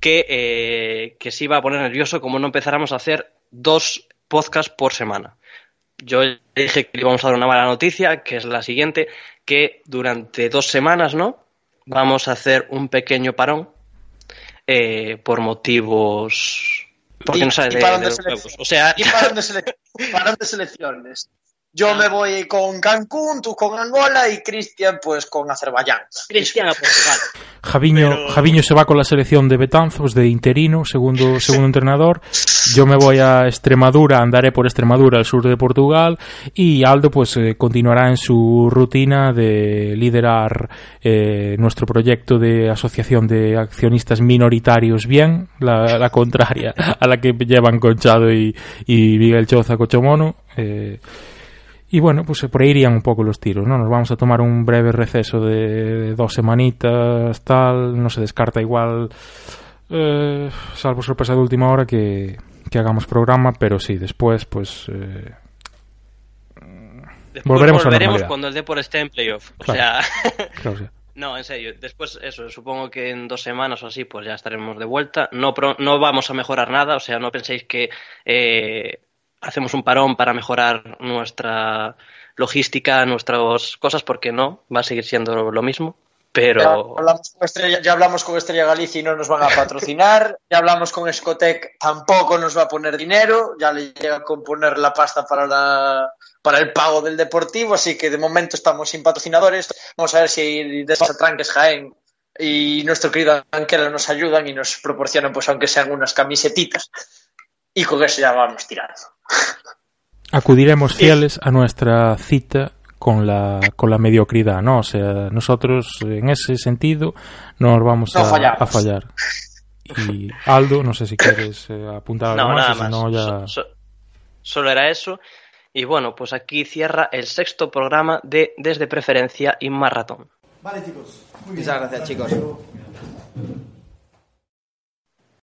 que, eh, que se iba a poner nervioso como no empezáramos a hacer dos podcasts por semana. Yo le dije que le íbamos a dar una mala noticia, que es la siguiente, que durante dos semanas, ¿no? Vamos a hacer un pequeño parón eh, por motivos... Porque Y- no sale y de, parón de de los selección. huevos. O sea, Y parón de, sele- parón de selecciones. Yo me voy con Cancún, tú con Angola y Cristian pues con Azerbaiyán. Cristian a Portugal. Javiño, Pero- Javiño se va con la selección de Betanzos de interino, segundo, segundo entrenador. Yo me voy a Extremadura, andaré por Extremadura, al sur de Portugal. Y Aldo, pues, eh, continuará en su rutina de liderar eh, nuestro proyecto de asociación de accionistas minoritarios bien, la, la contraria a la que llevan Conchado y, y Miguel Choza Cochomono. Eh, y bueno, pues eh, por ahí irían un poco los tiros, ¿no? Nos vamos a tomar un breve receso de dos semanitas, tal, no se descarta igual, eh, salvo sorpresa de última hora, que, que hagamos programa, pero sí, después, pues... eh, Después Volveremos volveremos cuando el Depor esté en playoff. O Claro. sea, claro, sí. no, en serio. Después, eso, supongo que en dos semanas o así, pues ya estaremos de vuelta. No, pro- no vamos a mejorar nada, o sea, no penséis que eh, hacemos un parón para mejorar nuestra logística, nuestras cosas, porque no, va a seguir siendo lo mismo. Ya Pero hablamos, con Estrella, ya hablamos con Estrella Galicia y no nos van a patrocinar. Ya hablamos con Escotec, tampoco nos va a poner dinero. Ya le llega a componer la pasta para, la, para el pago del deportivo. Así que de momento estamos sin patrocinadores. Vamos a ver si de esos atranques Jaén y nuestro querido Anquela nos ayudan y nos proporcionan, pues aunque sean unas camisetitas. Y con eso ya vamos tirando. Acudiremos fieles a nuestra cita con la, con la mediocridad, ¿no? O sea, nosotros en ese sentido no nos vamos No a, fallar. Y Aldo, no sé si quieres eh, apuntar algo no, más, nada más. no ya... So- so- solo era eso. Y bueno, pues aquí cierra el sexto programa de Desde Preferencia y Maratón. Muchas gracias, chicos.